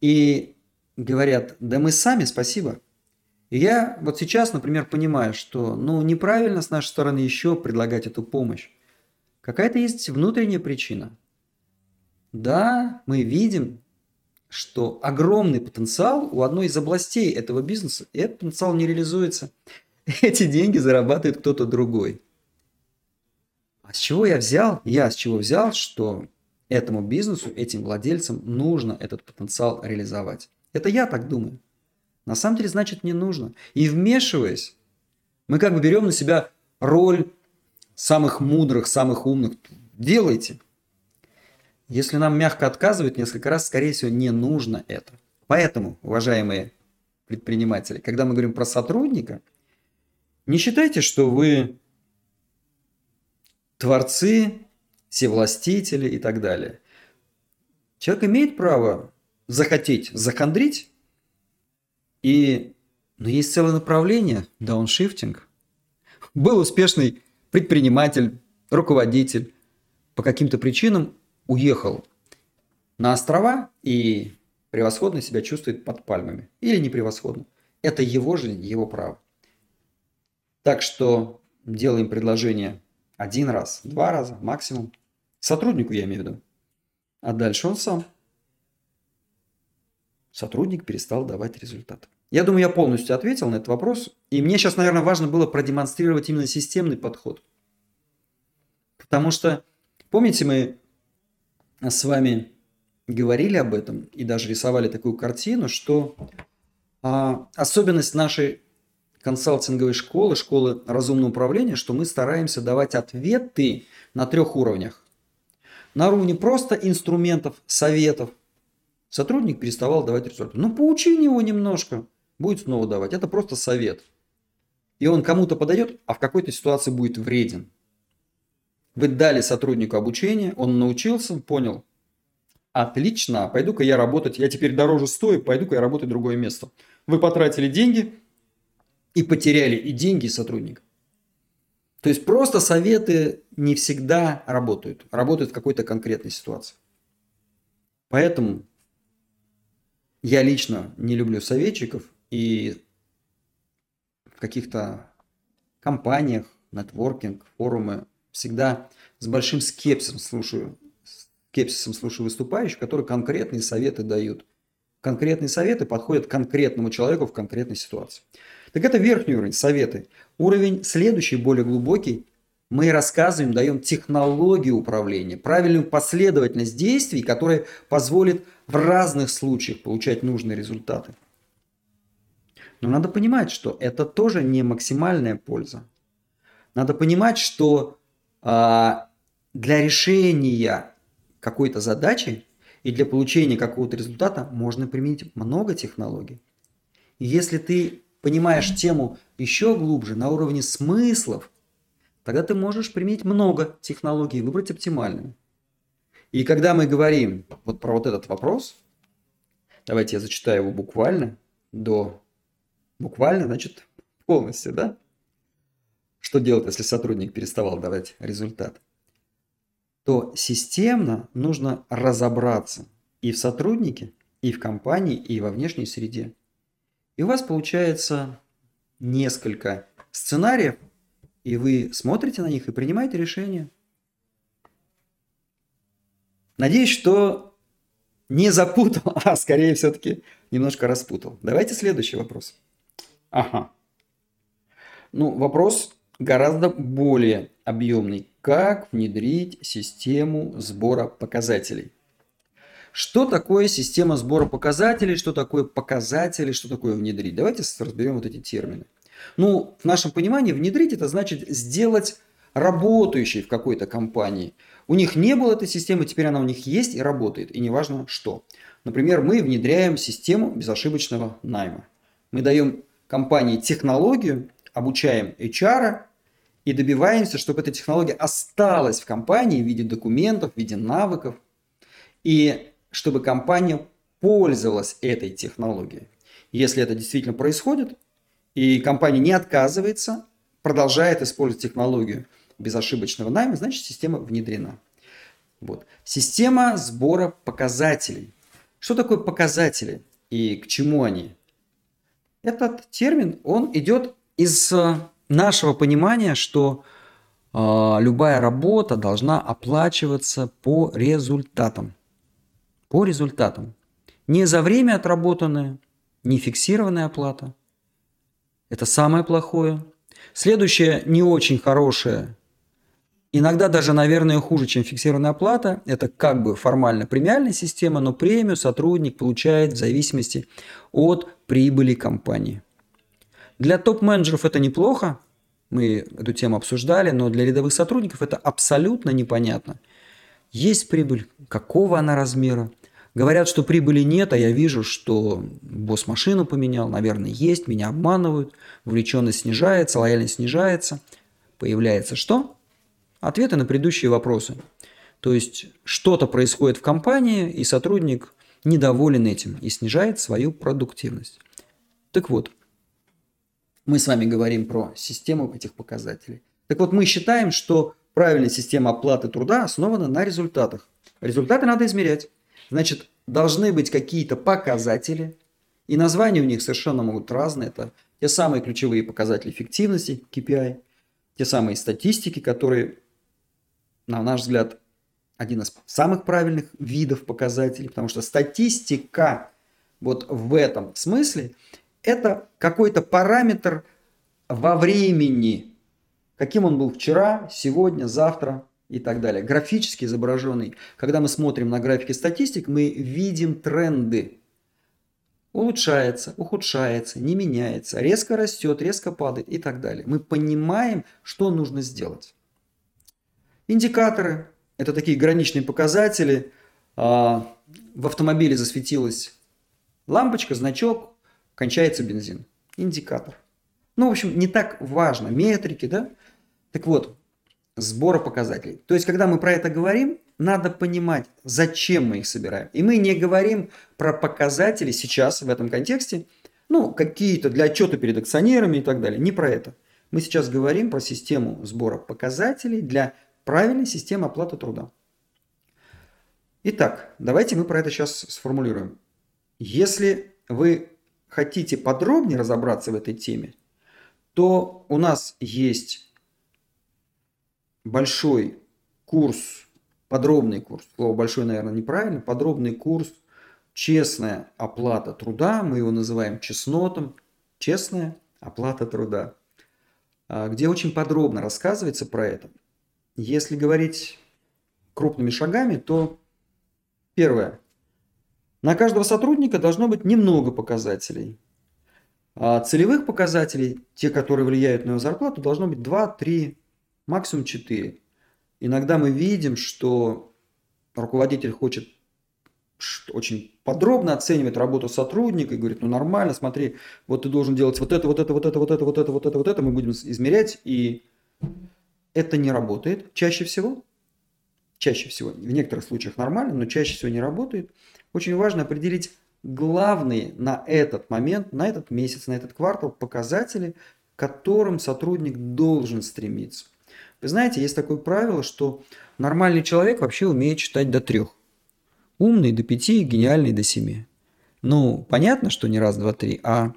и говорят, да мы сами, спасибо. И я вот сейчас, например, понимаю, что ну, неправильно с нашей стороны еще предлагать эту помощь. Какая-то есть внутренняя причина. Да, мы видим, что огромный потенциал у одной из областей этого бизнеса, и этот потенциал не реализуется. <laughs> Эти деньги зарабатывает кто-то другой. А с чего я взял? Я с чего взял, что этому бизнесу, этим владельцам нужно этот потенциал реализовать. Это я так думаю. На самом деле, значит, не нужно. И вмешиваясь, мы как бы берем на себя роль самых мудрых, самых умных. Делайте – если нам мягко отказывают несколько раз, скорее всего, не нужно это. Поэтому, уважаемые предприниматели, когда мы говорим про сотрудника, не считайте, что вы творцы, всевластители и так далее. Человек имеет право захотеть захандрить, и но есть целое направление – дауншифтинг. Был успешный предприниматель, руководитель, по каким-то причинам уехал на острова и превосходно себя чувствует под пальмами. Или не превосходно. Это его жизнь, его право. Так что делаем предложение один раз, два раза, максимум. Сотруднику я имею в виду. А дальше он сам. Сотрудник перестал давать результат. Я думаю, я полностью ответил на этот вопрос. И мне сейчас, наверное, важно было продемонстрировать именно системный подход. Потому что, помните, мы с вами говорили об этом и даже рисовали такую картину, что а, особенность нашей консалтинговой школы, школы разумного управления, что мы стараемся давать ответы на трех уровнях. на уровне просто инструментов, советов, сотрудник переставал давать результат. Ну, поучи его немножко, будет снова давать. Это просто совет. И он кому-то подойдет, а в какой-то ситуации будет вреден. Вы дали сотруднику обучение, он научился, понял, отлично, пойду-ка я работать, я теперь дороже стою, пойду-ка я работать в другое место. Вы потратили деньги и потеряли и деньги, и сотрудника. То есть просто советы не всегда работают, работают в какой-то конкретной ситуации. Поэтому я лично не люблю советчиков и в каких-то компаниях, нетворкинг, форумы всегда с большим скепсисом слушаю, скепсисом слушаю выступающих, которые конкретные советы дают. Конкретные советы подходят конкретному человеку в конкретной ситуации. Так это верхний уровень, советы. Уровень следующий, более глубокий, мы рассказываем, даем технологию управления, правильную последовательность действий, которая позволит в разных случаях получать нужные результаты. Но надо понимать, что это тоже не максимальная польза. Надо понимать, что а, для решения какой-то задачи и для получения какого-то результата можно применить много технологий. И если ты понимаешь тему еще глубже, на уровне смыслов, тогда ты можешь применить много технологий выбрать оптимальную. И когда мы говорим вот про вот этот вопрос, давайте я зачитаю его буквально до буквально, значит, полностью, да? Что делать, если сотрудник переставал давать результат? То системно нужно разобраться и в сотруднике, и в компании, и во внешней среде. И у вас получается несколько сценариев, и вы смотрите на них и принимаете решение. Надеюсь, что не запутал, <laughs> а скорее все-таки немножко распутал. Давайте следующий вопрос. Ага. Ну, вопрос гораздо более объемный. Как внедрить систему сбора показателей? Что такое система сбора показателей, что такое показатели, что такое внедрить? Давайте разберем вот эти термины. Ну, в нашем понимании внедрить это значит сделать работающей в какой-то компании. У них не было этой системы, теперь она у них есть и работает, и неважно что. Например, мы внедряем систему безошибочного найма. Мы даем компании технологию, обучаем HR и добиваемся, чтобы эта технология осталась в компании в виде документов, в виде навыков, и чтобы компания пользовалась этой технологией. Если это действительно происходит, и компания не отказывается, продолжает использовать технологию безошибочного найма, значит система внедрена. Вот. Система сбора показателей. Что такое показатели и к чему они? Этот термин, он идет из э, нашего понимания, что э, любая работа должна оплачиваться по результатам. По результатам. Не за время отработанное, не фиксированная оплата. Это самое плохое. Следующее не очень хорошее Иногда даже, наверное, хуже, чем фиксированная оплата. Это как бы формально премиальная система, но премию сотрудник получает в зависимости от прибыли компании. Для топ-менеджеров это неплохо, мы эту тему обсуждали, но для рядовых сотрудников это абсолютно непонятно. Есть прибыль, какого она размера? Говорят, что прибыли нет, а я вижу, что босс машину поменял, наверное, есть, меня обманывают, вовлеченность снижается, лояльность снижается. Появляется что? ответы на предыдущие вопросы. То есть что-то происходит в компании, и сотрудник недоволен этим и снижает свою продуктивность. Так вот, мы с вами говорим про систему этих показателей. Так вот, мы считаем, что правильная система оплаты труда основана на результатах. Результаты надо измерять. Значит, должны быть какие-то показатели, и названия у них совершенно могут разные. Это те самые ключевые показатели эффективности, KPI, те самые статистики, которые на наш взгляд, один из самых правильных видов показателей, потому что статистика вот в этом смысле это какой-то параметр во времени, каким он был вчера, сегодня, завтра и так далее. Графически изображенный. Когда мы смотрим на графики статистик, мы видим тренды. Улучшается, ухудшается, не меняется, резко растет, резко падает и так далее. Мы понимаем, что нужно сделать. Индикаторы. это такие граничные показатели. А, в автомобиле засветилась лампочка, значок, кончается бензин. Индикатор. Ну, в общем, не так важно. Метрики, да? Так вот, сбора показателей. То есть, когда мы про это говорим, надо понимать, зачем мы их собираем. И мы не говорим про показатели сейчас в этом контексте, ну, какие-то для отчета перед акционерами и так далее. Не про это. Мы сейчас говорим про систему сбора показателей для правильной системы оплаты труда. Итак, давайте мы про это сейчас сформулируем. Если вы хотите подробнее разобраться в этой теме, то у нас есть большой курс, подробный курс, слово большой, наверное, неправильно, подробный курс «Честная оплата труда», мы его называем честнотом, «Честная оплата труда», а, где очень подробно рассказывается про это. Если говорить крупными шагами, то первое. На каждого сотрудника должно быть немного показателей. А целевых показателей, те, которые влияют на его зарплату, должно быть 2, 3, максимум 4. Иногда мы видим, что руководитель хочет очень подробно оценивает работу сотрудника и говорит, ну нормально, смотри, вот ты должен делать вот это, вот это, вот это, вот это, вот это, вот это, вот это, мы будем измерять, и это не работает чаще всего. Чаще всего, в некоторых случаях нормально, но чаще всего не работает. Очень важно определить главные на этот момент, на этот месяц, на этот квартал показатели, к которым сотрудник должен стремиться. Вы знаете, есть такое правило, что нормальный человек вообще умеет читать до трех. Умный до пяти, гениальный до семи. Ну, понятно, что не раз, два, три, а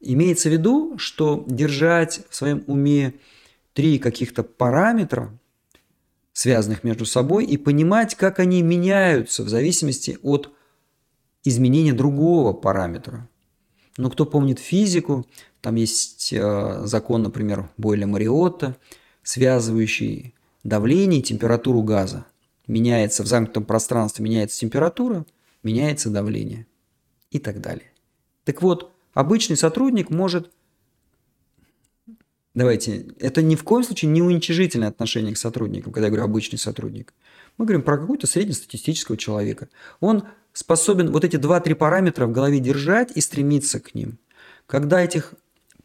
имеется в виду, что держать в своем уме три каких-то параметра, связанных между собой, и понимать, как они меняются в зависимости от изменения другого параметра. Но кто помнит физику, там есть э, закон, например, Бойля-Мариотта, связывающий давление и температуру газа меняется в замкнутом пространстве, меняется температура, меняется давление и так далее. Так вот, обычный сотрудник может, давайте, это ни в коем случае не уничижительное отношение к сотрудникам, когда я говорю обычный сотрудник. Мы говорим про какого-то среднестатистического человека. Он способен вот эти два-три параметра в голове держать и стремиться к ним. Когда этих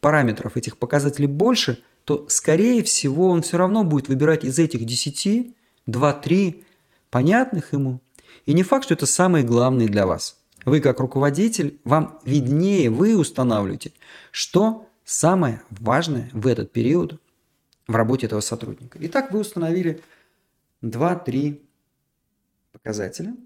параметров, этих показателей больше, то, скорее всего, он все равно будет выбирать из этих 10 2-3 понятных ему. И не факт, что это самые главные для вас. Вы как руководитель, вам виднее, вы устанавливаете, что самое важное в этот период в работе этого сотрудника. Итак, вы установили 2-3 показателя.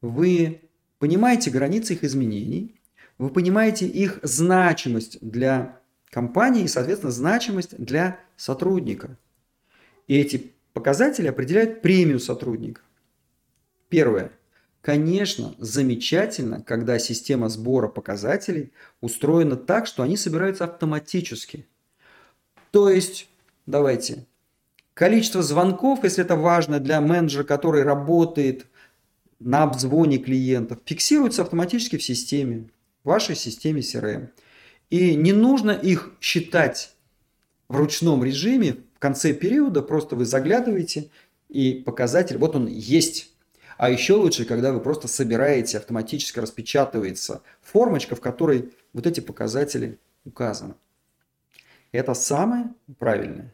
Вы понимаете границы их изменений, вы понимаете их значимость для компании и, соответственно, значимость для сотрудника. И эти Показатели определяют премию сотрудника. Первое. Конечно, замечательно, когда система сбора показателей устроена так, что они собираются автоматически. То есть, давайте, количество звонков, если это важно для менеджера, который работает на обзвоне клиентов, фиксируется автоматически в системе, в вашей системе CRM. И не нужно их считать в ручном режиме в конце периода просто вы заглядываете и показатель, вот он есть. А еще лучше, когда вы просто собираете, автоматически распечатывается формочка, в которой вот эти показатели указаны. Это самое правильное.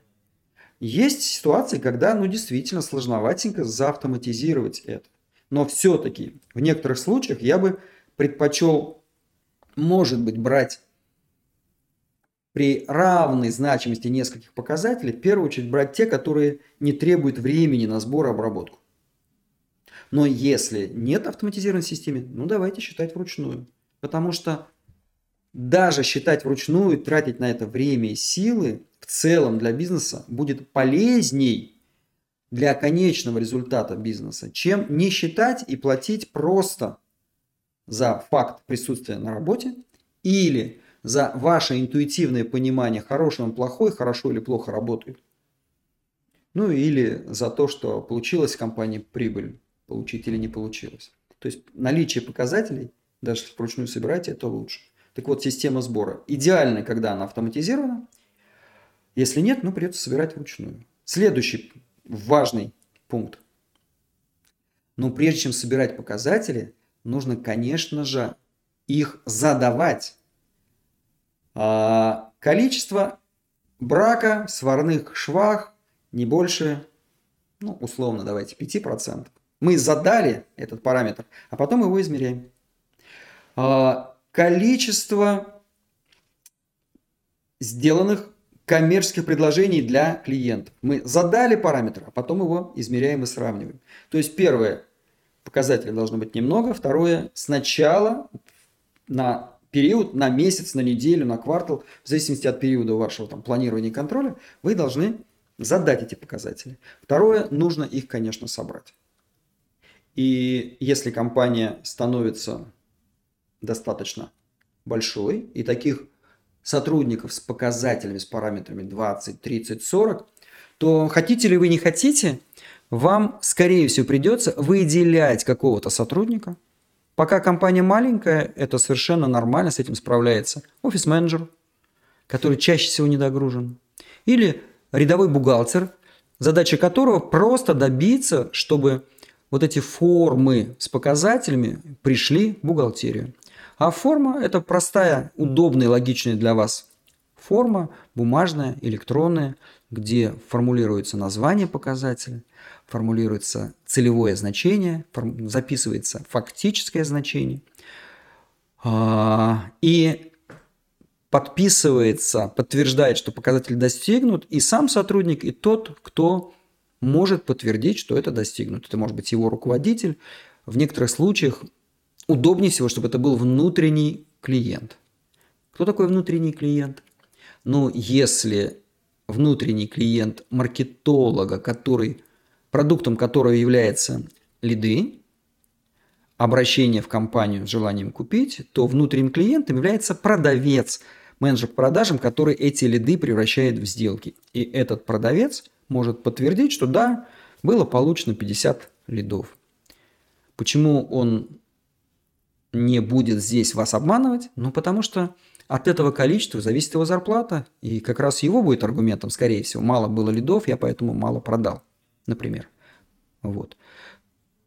Есть ситуации, когда, ну, действительно сложноватенько заавтоматизировать это. Но все-таки в некоторых случаях я бы предпочел, может быть, брать при равной значимости нескольких показателей, в первую очередь брать те, которые не требуют времени на сбор и обработку. Но если нет автоматизированной системы, ну давайте считать вручную. Потому что даже считать вручную, тратить на это время и силы в целом для бизнеса будет полезней для конечного результата бизнеса, чем не считать и платить просто за факт присутствия на работе или за ваше интуитивное понимание, хороший он плохой, хорошо или плохо работает. Ну или за то, что получилось в компании прибыль получить или не получилось. То есть наличие показателей, даже вручную собирать, это лучше. Так вот, система сбора идеальна, когда она автоматизирована. Если нет, ну придется собирать вручную. Следующий важный пункт. Но прежде чем собирать показатели, нужно, конечно же, их задавать. А количество брака в сварных швах не больше, ну, условно, давайте, 5%. Мы задали этот параметр, а потом его измеряем. А, количество сделанных коммерческих предложений для клиентов. Мы задали параметр, а потом его измеряем и сравниваем. То есть первое, показателей должно быть немного. Второе, сначала на период, на месяц, на неделю, на квартал, в зависимости от периода вашего там, планирования и контроля, вы должны задать эти показатели. Второе, нужно их, конечно, собрать. И если компания становится достаточно большой, и таких сотрудников с показателями, с параметрами 20, 30, 40, то хотите ли вы не хотите, вам, скорее всего, придется выделять какого-то сотрудника. Пока компания маленькая, это совершенно нормально, с этим справляется офис-менеджер, который чаще всего недогружен, или рядовой бухгалтер, задача которого просто добиться, чтобы вот эти формы с показателями пришли в бухгалтерию. А форма – это простая, удобная, логичная для вас форма, бумажная, электронная, где формулируется название показателя, формулируется целевое значение, записывается фактическое значение а, и подписывается, подтверждает, что показатель достигнут, и сам сотрудник, и тот, кто может подтвердить, что это достигнуто. Это может быть его руководитель. В некоторых случаях удобнее всего, чтобы это был внутренний клиент. Кто такой внутренний клиент? Ну, если внутренний клиент маркетолога, который, продуктом которого является лиды, обращение в компанию с желанием купить, то внутренним клиентом является продавец, менеджер по продажам, который эти лиды превращает в сделки. И этот продавец может подтвердить, что да, было получено 50 лидов. Почему он не будет здесь вас обманывать? Ну, потому что от этого количества зависит его зарплата, и как раз его будет аргументом, скорее всего, мало было лидов, я поэтому мало продал, например. Вот.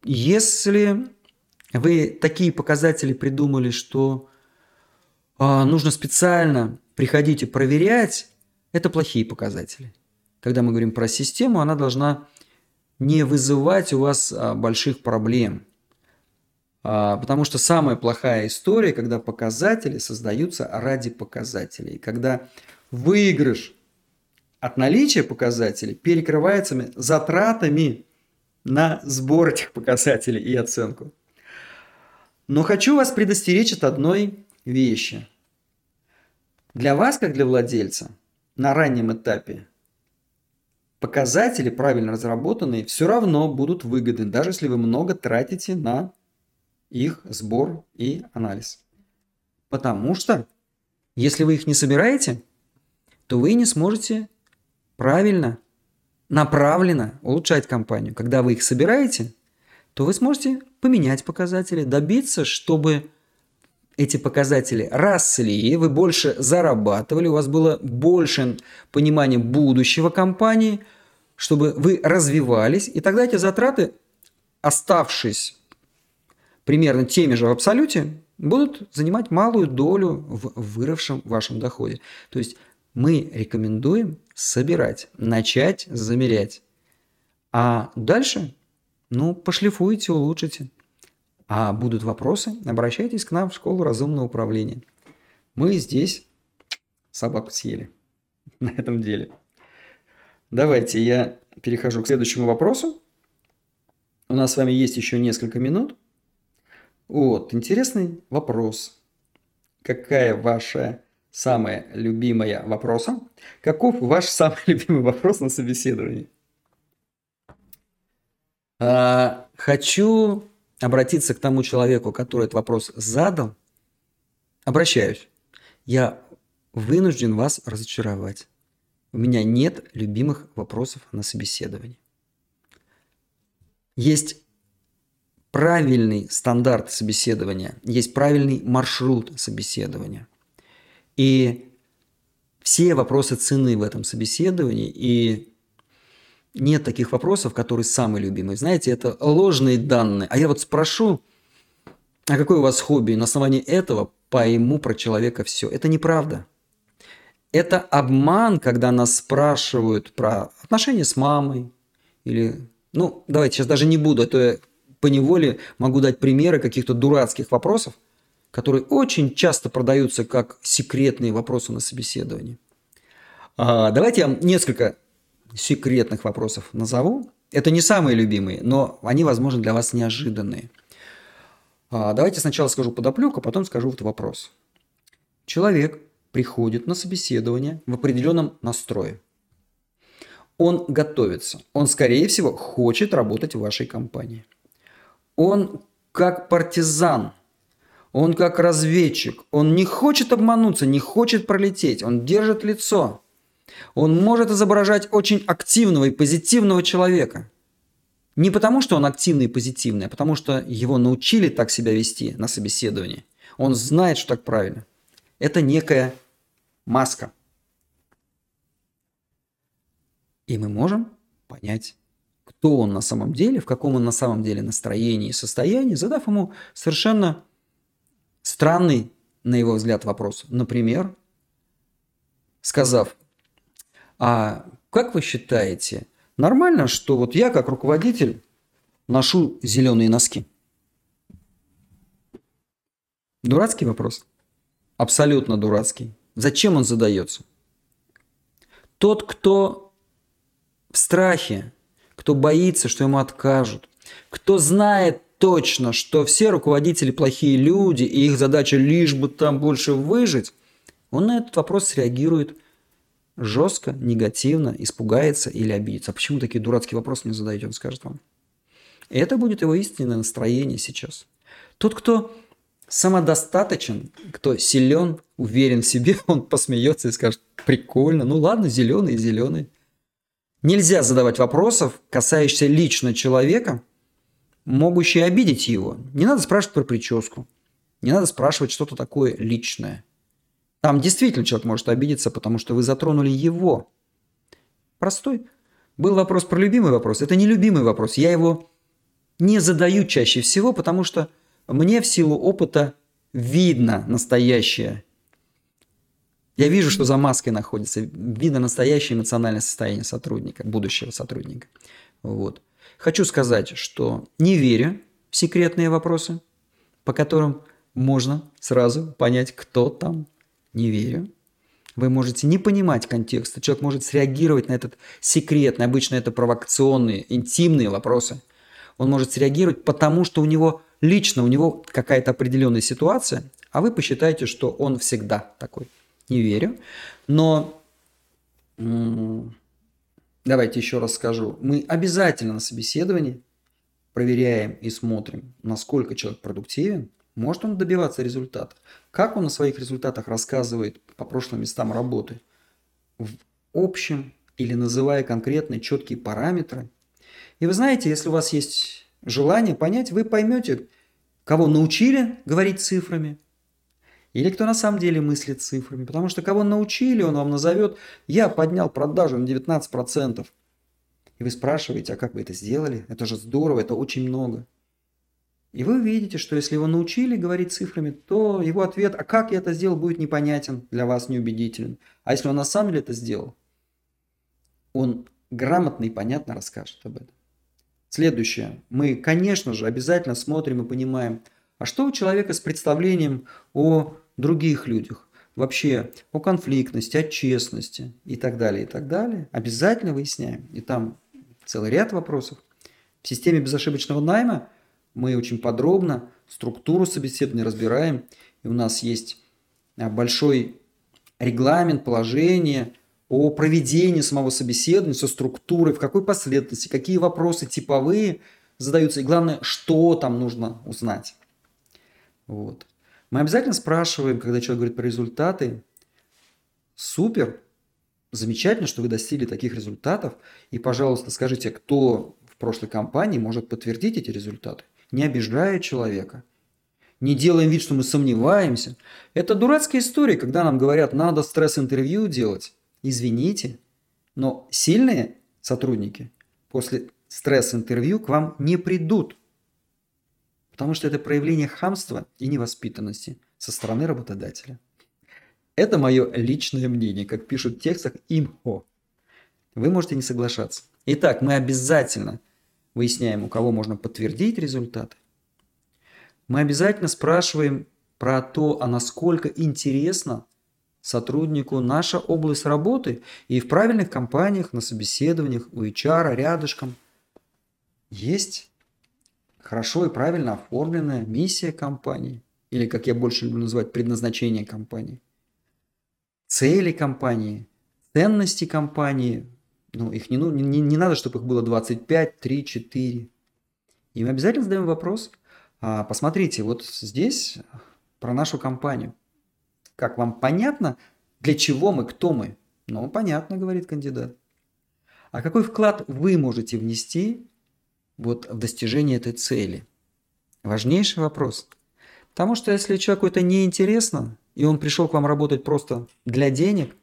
Если вы такие показатели придумали, что а, нужно специально приходить и проверять, это плохие показатели. Когда мы говорим про систему, она должна не вызывать у вас а, больших проблем – а, потому что самая плохая история, когда показатели создаются ради показателей. Когда выигрыш от наличия показателей перекрывается затратами на сбор этих показателей и оценку. Но хочу вас предостеречь от одной вещи. Для вас, как для владельца, на раннем этапе показатели, правильно разработанные, все равно будут выгодны, даже если вы много тратите на их сбор и анализ. Потому что, если вы их не собираете, то вы не сможете правильно, направленно улучшать компанию. Когда вы их собираете, то вы сможете поменять показатели, добиться, чтобы эти показатели росли, вы больше зарабатывали, у вас было больше понимания будущего компании, чтобы вы развивались, и тогда эти затраты, оставшись примерно теми же в абсолюте, будут занимать малую долю в выросшем вашем доходе. То есть мы рекомендуем собирать, начать замерять. А дальше, ну, пошлифуйте, улучшите. А будут вопросы, обращайтесь к нам в школу разумного управления. Мы здесь собаку съели <laughs> на этом деле. Давайте я перехожу к следующему вопросу. У нас с вами есть еще несколько минут. Вот, интересный вопрос. Какая ваша самая любимая вопроса? Каков ваш самый <laughs> любимый вопрос на собеседовании? А, хочу обратиться к тому человеку, который этот вопрос задал. Обращаюсь. Я вынужден вас разочаровать. У меня нет любимых вопросов на собеседовании. Есть правильный стандарт собеседования, есть правильный маршрут собеседования. И все вопросы цены в этом собеседовании, и нет таких вопросов, которые самые любимые. Знаете, это ложные данные. А я вот спрошу, а какое у вас хобби? На основании этого пойму про человека все. Это неправда. Это обман, когда нас спрашивают про отношения с мамой или... Ну, давайте сейчас даже не буду, а то я по неволе могу дать примеры каких-то дурацких вопросов, которые очень часто продаются как секретные вопросы на собеседовании. А, давайте я вам несколько секретных вопросов назову. Это не самые любимые, но они, возможно, для вас неожиданные. А, давайте сначала скажу подоплеку, а потом скажу вот вопрос. Человек приходит на собеседование в определенном настрое. Он готовится. Он, скорее всего, хочет работать в вашей компании. Он как партизан, он как разведчик, он не хочет обмануться, не хочет пролететь, он держит лицо – он может изображать очень активного и позитивного человека. Не потому, что он активный и позитивный, а потому, что его научили так себя вести на собеседовании. Он знает, что так правильно. Это некая маска. И мы можем понять, кто он на самом деле, в каком он на самом деле настроении и состоянии, задав ему совершенно странный, на его взгляд, вопрос. Например, сказав, а как вы считаете, нормально, что вот я как руководитель ношу зеленые носки? Дурацкий вопрос? Абсолютно дурацкий. Зачем он задается? Тот, кто в страхе, кто боится, что ему откажут, кто знает точно, что все руководители плохие люди, и их задача лишь бы там больше выжить, он на этот вопрос среагирует жестко, негативно, испугается или обидится. А почему такие дурацкие вопросы мне задаете, он скажет вам. И это будет его истинное настроение сейчас. Тот, кто самодостаточен, кто силен, уверен в себе, <laughs> он посмеется и скажет, прикольно, ну ладно, зеленый, зеленый. Нельзя задавать вопросов, касающихся лично человека, могущие обидеть его. Не надо спрашивать про прическу. Не надо спрашивать что-то такое личное. Там действительно человек может обидеться, потому что вы затронули его. Простой. Был вопрос про любимый вопрос. Это не любимый вопрос. Я его не задаю чаще всего, потому что мне в силу опыта видно настоящее. Я вижу, что за маской находится. Видно настоящее эмоциональное состояние сотрудника, будущего сотрудника. Вот. Хочу сказать, что не верю в секретные вопросы, по которым можно сразу понять, кто там не верю. Вы можете не понимать контекста. Человек может среагировать на этот секретный, обычно это провокационные, интимные вопросы. Он может среагировать потому, что у него лично, у него какая-то определенная ситуация, а вы посчитаете, что он всегда такой. Не верю. Но давайте еще раз скажу. Мы обязательно на собеседовании проверяем и смотрим, насколько человек продуктивен, может он добиваться результата? Как он о своих результатах рассказывает по прошлым местам работы? В общем или называя конкретные четкие параметры? И вы знаете, если у вас есть желание понять, вы поймете, кого научили говорить цифрами, или кто на самом деле мыслит цифрами. Потому что кого научили, он вам назовет, я поднял продажу на 19%. И вы спрашиваете, а как вы это сделали? Это же здорово, это очень много. И вы увидите, что если его научили говорить цифрами, то его ответ «а как я это сделал?» будет непонятен, для вас неубедителен. А если он на самом деле это сделал, он грамотно и понятно расскажет об этом. Следующее. Мы, конечно же, обязательно смотрим и понимаем, а что у человека с представлением о других людях? Вообще о конфликтности, о честности и так далее, и так далее. Обязательно выясняем. И там целый ряд вопросов. В системе безошибочного найма – мы очень подробно структуру собеседования разбираем. И у нас есть а, большой регламент, положение о проведении самого собеседования со структурой, в какой последовательности, какие вопросы типовые задаются, и главное, что там нужно узнать. Вот. Мы обязательно спрашиваем, когда человек говорит про результаты, супер, замечательно, что вы достигли таких результатов, и, пожалуйста, скажите, кто в прошлой компании может подтвердить эти результаты не обижая человека, не делаем вид, что мы сомневаемся. Это дурацкая история, когда нам говорят, надо стресс-интервью делать. Извините, но сильные сотрудники, после стресс-интервью к вам не придут. Потому что это проявление хамства и невоспитанности со стороны работодателя. Это мое личное мнение, как пишут в текстах имхо. Вы можете не соглашаться. Итак, мы обязательно выясняем, у кого можно подтвердить результаты. Мы обязательно спрашиваем про то, а насколько интересно сотруднику наша область работы и в правильных компаниях, на собеседованиях, у HR рядышком есть хорошо и правильно оформленная миссия компании, или, как я больше люблю называть, предназначение компании, цели компании, ценности компании, ну, их не, ну, не, не надо, чтобы их было 25, 3, 4. И мы обязательно задаем вопрос, а, посмотрите, вот здесь про нашу компанию. Как вам понятно, для чего мы, кто мы? Ну, понятно, говорит кандидат. А какой вклад вы можете внести вот в достижение этой цели? Важнейший вопрос. Потому что если человеку это неинтересно, и он пришел к вам работать просто для денег,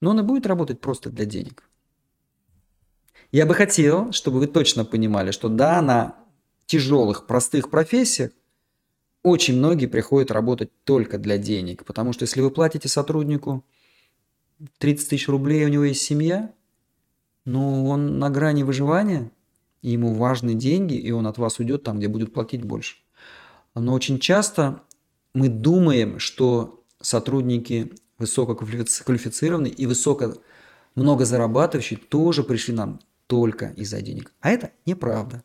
но он и будет работать просто для денег. Я бы хотел, чтобы вы точно понимали, что да, на тяжелых, простых профессиях очень многие приходят работать только для денег. Потому что если вы платите сотруднику 30 тысяч рублей, у него есть семья, ну, он на грани выживания, и ему важны деньги, и он от вас уйдет там, где будет платить больше. Но очень часто мы думаем, что сотрудники высококвалифицированные и высоко много зарабатывающие тоже пришли нам только из-за денег. А это неправда.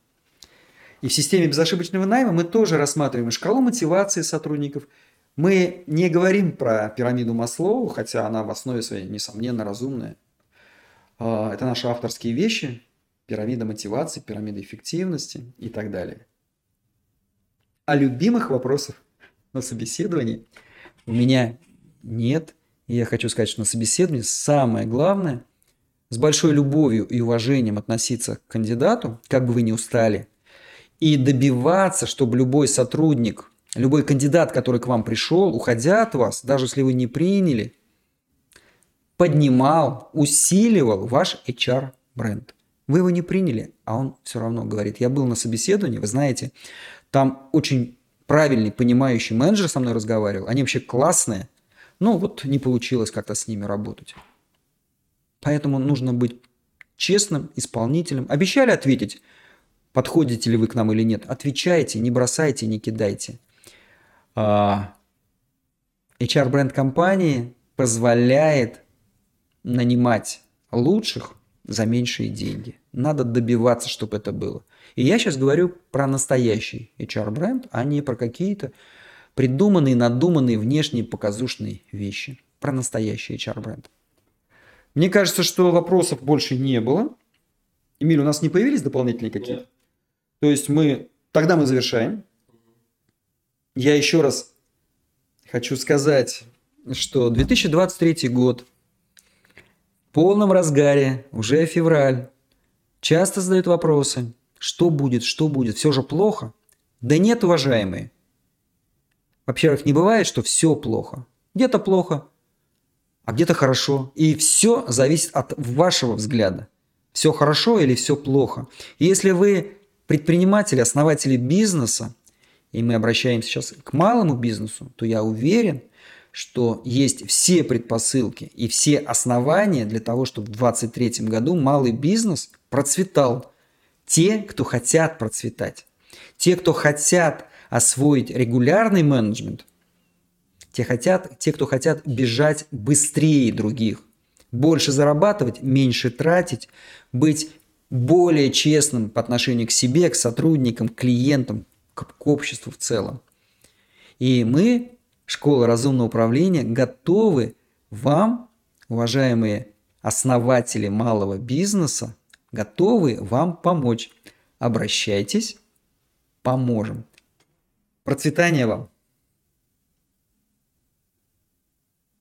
И в системе безошибочного найма мы тоже рассматриваем шкалу мотивации сотрудников. Мы не говорим про пирамиду Маслоу, хотя она в основе своей, несомненно, разумная. А, это наши авторские вещи, пирамида мотивации, пирамида эффективности и так далее. А любимых вопросов на собеседовании у меня нет. И я хочу сказать, что на собеседовании самое главное – с большой любовью и уважением относиться к кандидату, как бы вы ни устали, и добиваться, чтобы любой сотрудник, любой кандидат, который к вам пришел, уходя от вас, даже если вы не приняли, поднимал, усиливал ваш HR-бренд. Вы его не приняли, а он все равно говорит, я был на собеседовании, вы знаете, там очень правильный, понимающий менеджер со мной разговаривал, они вообще классные, но вот не получилось как-то с ними работать. Поэтому нужно быть честным исполнителем. Обещали ответить, подходите ли вы к нам или нет. Отвечайте, не бросайте, не кидайте. А, бренд компании позволяет нанимать лучших за меньшие деньги. Надо добиваться, чтобы это было. И я сейчас говорю про настоящий HR бренд, а не про какие-то придуманные, надуманные внешние показушные вещи. Про настоящий HR бренд. Мне кажется, что вопросов больше не было. Эмиль, у нас не появились дополнительные какие-то? То есть мы... Тогда мы завершаем. Я еще раз хочу сказать, что 2023 год в полном разгаре, уже февраль. Часто задают вопросы, что будет, что будет, все же плохо. Да нет, уважаемые. Во-первых, не бывает, что все плохо. Где-то плохо, а где-то хорошо. И все зависит от вашего взгляда. Все хорошо или все плохо. И если вы предприниматели, основатели бизнеса, и мы обращаемся сейчас к малому бизнесу, то я уверен, что есть все предпосылки и все основания для того, чтобы в 2023 году малый бизнес процветал. Те, кто хотят процветать. Те, кто хотят освоить регулярный менеджмент, те, хотят, те, кто хотят бежать быстрее других, больше зарабатывать, меньше тратить, быть более честным по отношению к себе, к сотрудникам, к клиентам, к, к обществу в целом. И мы, Школа разумного управления, готовы вам, уважаемые основатели малого бизнеса, готовы вам помочь. Обращайтесь, поможем. Процветания вам!